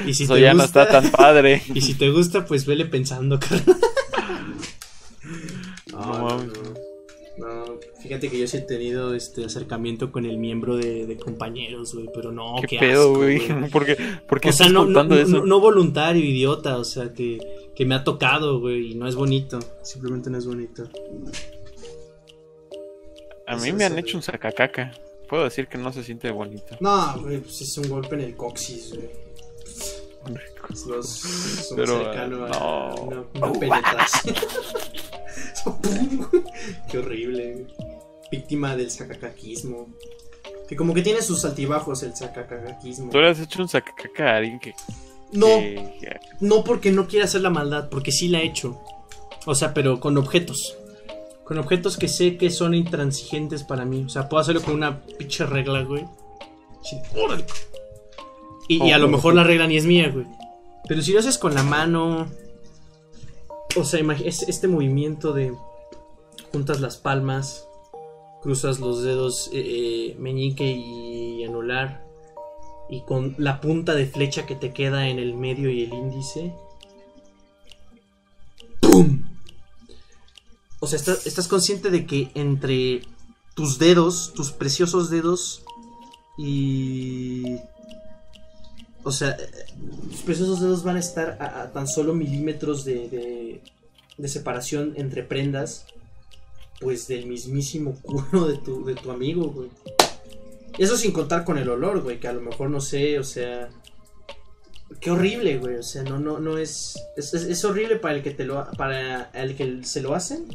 y si Eso te ya no gusta, está tan padre. y si te gusta, pues vele pensando, carnal. No No, no, fíjate que yo sí he tenido este acercamiento con el miembro de, de compañeros, güey, pero no, ¿Qué, qué, pedo, asco, güey? ¿Por qué, por qué O sea, no, no, eso? voluntario, idiota, o sea, que, que me ha tocado, güey, y no es bonito, simplemente no es bonito. A mí me han hecho un sacacaca. Puedo decir que no se siente bonito. No, güey, pues es un golpe en el coxis, güey. Es lo- es un Pero, cercano a no. una, una penetración. Qué horrible. Víctima del sacacaquismo. Que como que tiene sus altibajos el sacacaquismo. ¿Tú le has hecho un sacacaca a alguien que... No, que- no porque no quiera hacer la maldad, porque sí la he hecho. O sea, pero con objetos. Con objetos que sé que son intransigentes para mí. O sea, puedo hacerlo con una pinche regla, güey. Sí, órale. Y, y a lo mejor la regla ni es mía, güey. Pero si lo haces con la mano. O sea, es- este movimiento de. Juntas las palmas. Cruzas los dedos eh, eh, meñique y anular. Y con la punta de flecha que te queda en el medio y el índice. ¡Pum! O sea, estás, estás consciente de que entre tus dedos, tus preciosos dedos y... O sea, eh, tus preciosos dedos van a estar a, tan solo milímetros de, de, de separación entre prendas, pues del mismísimo culo de tu, de tu amigo, güey. Eso sin contar con el olor, güey, que a lo mejor no sé, o sea... Qué horrible, güey, o sea, no, no, no es... Es, es- horrible para el que te lo... para el que se lo hacen,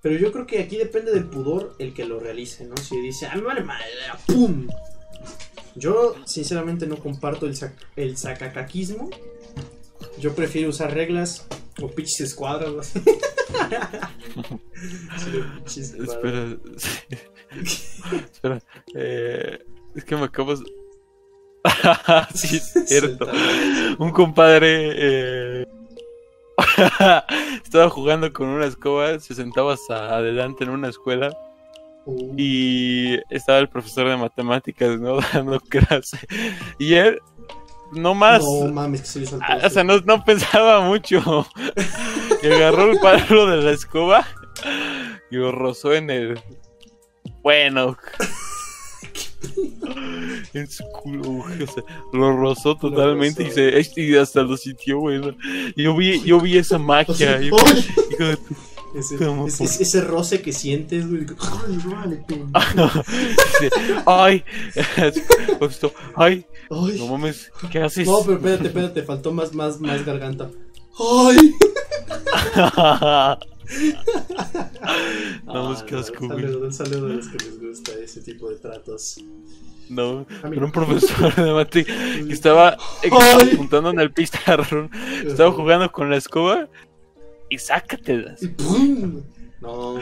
pero yo creo que aquí depende del pudor el que lo realice, ¿no? Si dice, ah, me vale madre, ¡pum! Yo, sinceramente, no comparto el, sac- el sacacaquismo. Yo prefiero usar reglas o pinches escuadras. Sí. Espera, Espera, eh, es que me acabas. sí, es cierto. Un compadre eh, estaba jugando con una escoba, se sentaba hasta adelante en una escuela y estaba el profesor de matemáticas, ¿no? Dando clase. Y él, no más. No mames, que se saltó Ah. O sea, no, no pensaba mucho. Y agarró el palo de la escoba y lo rozó en el. Bueno. En su culo, o sea, lo rozó totalmente rozó. y, se, y hasta lo sintió, güey. yo vi, yo vi esa magia. hijo de tu- Ese, ¿Cómo ese- por- ese- ese roce que sientes, güey. Ay, vale, Ay, ay, Ay. no mames, ¿qué haces? No, pero espérate, espérate, faltó más, más, más garganta. ¡Ay! no, es que asco, güey. un saludo a los que les gusta ese tipo de tratos. No, era un profesor de matemáticas que estaba apuntando en el pizarrón, estaba jugando con la escoba y sácatelas. No,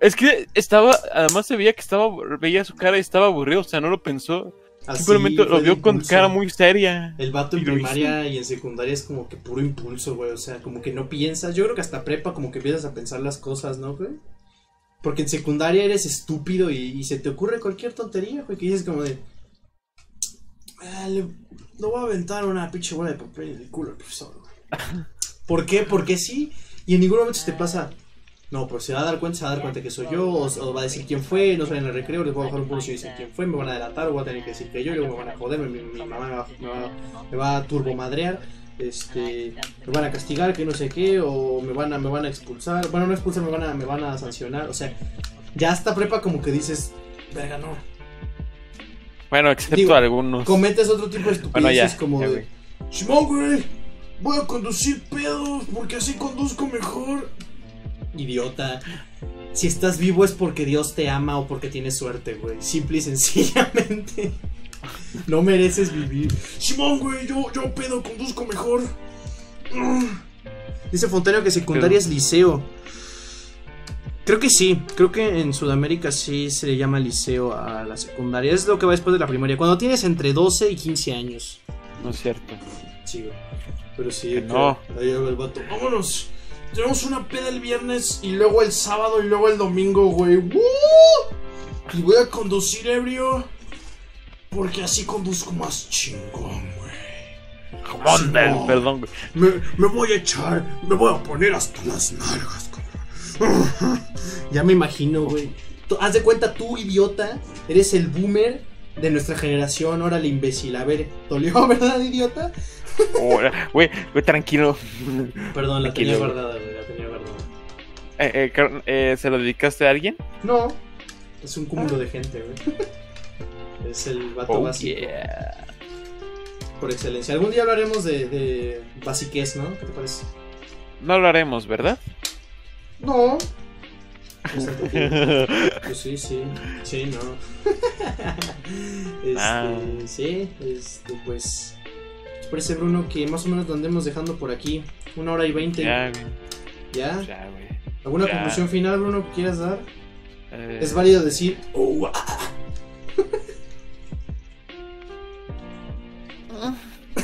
Es que estaba, además se veía que estaba, veía su cara y estaba aburrido, o sea, no lo pensó, así simplemente fue lo vio con cara muy seria. El vato en Y primaria y en secundaria es como que puro impulso, güey. O sea, como que no piensas. Yo creo que hasta prepa como que empiezas a pensar las cosas, ¿no, güey? Porque en secundaria eres estúpido y, y se te ocurre cualquier tontería, güey. Que dices como de. "Ah, le, le voy a aventar una pinche bola de papel en el culo al profesor, güey". ¿Por qué? Porque sí. Y en ningún momento se te pasa. No, pues se va a dar cuenta, se va a dar cuenta que soy yo, o, o va a decir quién fue, no salen en el recreo, les voy a bajar un poco si dicen quién fue, me van a delatar, o voy a tener que decir que yo, y luego me van a joder, mi, mi mamá me va, me va- me va a turbomadrear, este, me van a castigar, que no sé qué, o me van a, me van a expulsar, bueno, no expulsar, me van a, me van a sancionar, o sea, ya hasta prepa como que dices, verga, no, Bueno, excepto Digo, algunos. cometes otro tipo de estupideces Bueno, ya, como ya, de, güey, voy a conducir pedos porque así conduzco mejor. Idiota. Si estás vivo es porque Dios te ama o porque tienes suerte, güey. Simple y sencillamente. No mereces vivir. Simón, güey, yo, yo pedo, conduzco mejor. Dice Fontario que secundaria es liceo. Creo que sí, creo que en Sudamérica sí se le llama liceo a la secundaria. Es lo que va después de la primaria. Cuando tienes entre 12 y 15 años. No es cierto. Sí, güey. Pero sí, Que no. Ahí va el vato. Vámonos. Tenemos una peda el viernes y luego el sábado y luego el domingo, güey. ¡Woo! Y voy a conducir ebrio. Porque así conduzco más chingón, güey. Jamón del- no. perdón, güey. Me, me voy a echar, me voy a poner hasta las nalgas, cabrón. Ya me imagino, güey. Haz de cuenta, tú, idiota, eres el boomer de nuestra generación. Órale, imbécil. A ver, ¿dolió, verdad, idiota? Güey, güey, tranquilo. Perdón, la tenía guardada, güey, la tenía guardada. Eh, eh, eh, ¿Se lo dedicaste a alguien? No, es un cúmulo de gente, güey. Es el vato Oh, básico yeah. por excelencia. Algún día hablaremos de, de basiquez, ¿no? ¿Qué te parece? No lo haremos, ¿verdad? No. Bien. Pues sí, sí, sí, no. este, Ah. Sí, este, pues. Parece, Bruno, que más o menos lo andemos dejando por aquí. Una hora y veinte. Ya, güey. ¿Ya? Ya, güey. ¿Alguna ya. conclusión final, Bruno, que quieras dar? Eh, Es válido decir. "Oh, ah".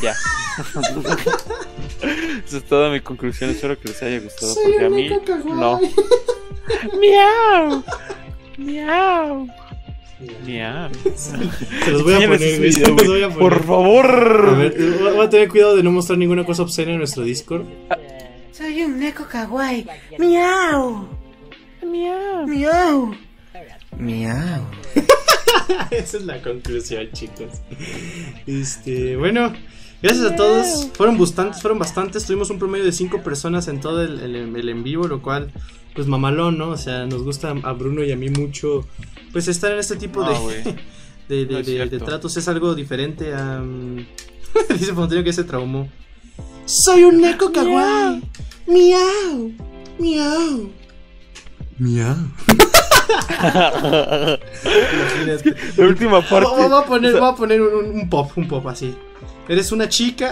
Ya. Esa es toda mi conclusión. Espero que les haya gustado. Soy porque a mí. No. ¡Miau! ¡Miau! ¡Miau! Se los voy a poner, video, los güey. voy a poner. Por favor. A ver, voy a tener cuidado de no mostrar ninguna cosa obscena en nuestro Discord. Soy un neko kawaii. Miau. Miau. Miau. Miau. Esa es la conclusión, chicos. Este, bueno, gracias a todos. Fueron bastantes, fueron bastantes. Tuvimos un promedio de 5 personas en todo el, el- el en vivo, lo cual, pues mamalón, ¿no? O sea, nos gusta a Bruno y a mí mucho, pues estar en este tipo No, de, güey. de, de- no es de- de cierto. tratos. Es algo diferente a. mm, Dice Fontaine que se traumó. Soy un neko kawaii. Miau. Miau. Miau. Imagínate. La última parte. Voy a poner, voy a poner un, un- un pop, un pop así. Eres una chica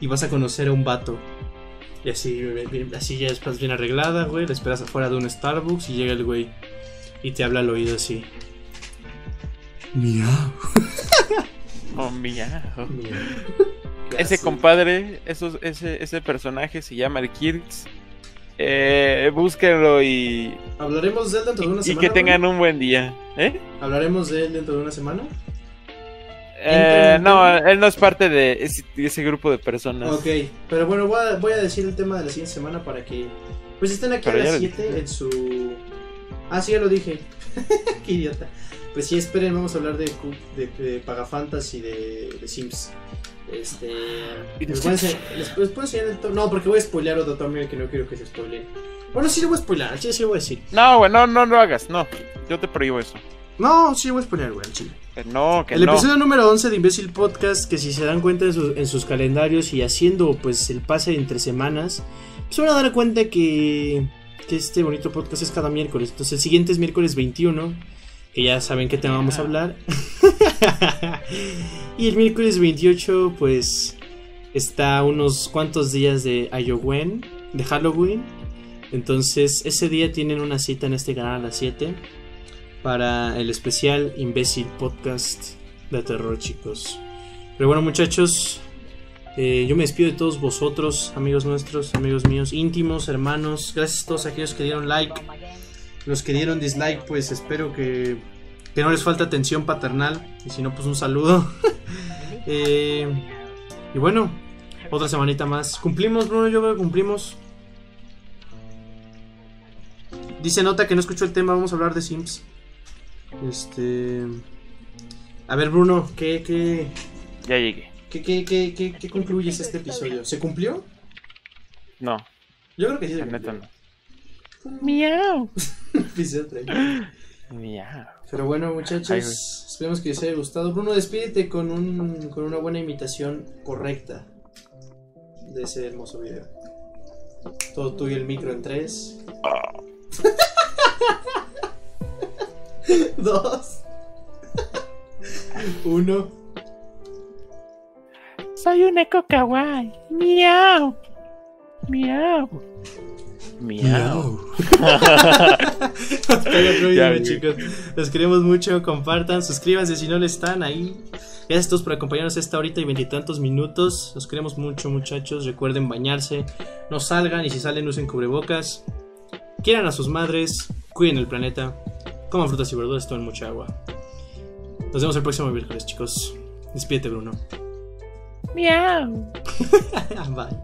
y vas a conocer a un vato. Y así, bien- así ya estás bien arreglada, güey. La esperas afuera de un Starbucks y llega el güey. y te habla al oído así. Miau. Oh, miau. Mira. Ese compadre, esos, ese, ese personaje se llama el Kirks. Eh, búsquenlo y, Hablaremos de él dentro de una y semana. que tengan güey? un buen día. ¿Eh? Hablaremos de él dentro de una semana. Eh, no, él no es parte de ese, de ese grupo de personas. Ok, pero bueno, voy a, voy a decir el tema de la siguiente semana para que pues estén aquí Pero a las lo 7 en su... Ah, sí, ya lo dije. Qué idiota. Pues sí, esperen, vamos a hablar de, de, de Pagafantas y de, de Sims. Este... Les Sims. enseñar- les- les puedo enseñar el No, porque voy a spoilear otro Tommy que no quiero que se spoileen. Bueno, sí lo voy a al chile sí lo voy a decir. No, güey, no, no lo hagas, no. Yo te prohíbo eso. No, sí voy a spoilear, güey, al chile. No, que El no. episodio número 11 de Imbécil Podcast, que si se dan cuenta en, su- en sus calendarios y haciendo pues el pase entre semanas, se van a dar cuenta que, que este bonito podcast es cada miércoles. Entonces el siguiente es miércoles 21, que ya saben qué tema vamos a hablar. y el miércoles 28 pues está unos cuantos días de Halloween, de Halloween. Entonces ese día tienen una cita en este canal a las 7 para el especial Imbécil Podcast de terror, chicos. Pero bueno, muchachos, eh, yo me despido de todos vosotros, amigos nuestros, amigos míos, íntimos, hermanos. Gracias a todos aquellos que dieron like. Los que dieron dislike, pues espero que, que no les falte atención paternal. Y si no, pues un saludo. Eh, y bueno, otra semanita más. ¿Cumplimos, Bruno? Yo creo que cumplimos. Dice Nota que no escuchó el tema, vamos a hablar de Sims. Este. A ver, Bruno, ¿qué, qué, Ya llegué. qué, qué, qué, qué- qué concluyes este episodio? ¿Se cumplió? No, Yo creo que sí se cumplió. no. Miau. Episodio 30. Miau. Pero bueno, muchachos, esperemos que les haya gustado. Bruno, despídete con, un, con una buena imitación correcta de ese hermoso video. Todo tuyo el micro en 3, 2, 1. Soy un eco kawaii. Miau. Miau. Miau. Chicos. Los queremos mucho. Compartan, suscríbanse si no lo están ahí. Gracias a todos por acompañarnos esta horita y veintitantos minutos. Los queremos mucho, muchachos. Recuerden bañarse. No salgan y si salen, usen cubrebocas. Quieran a sus madres. Cuiden el planeta. Coman frutas y verduras. Tomen mucha agua. Nos vemos el próximo miércoles, chicos. Despídete, Bruno. Miau. Bye.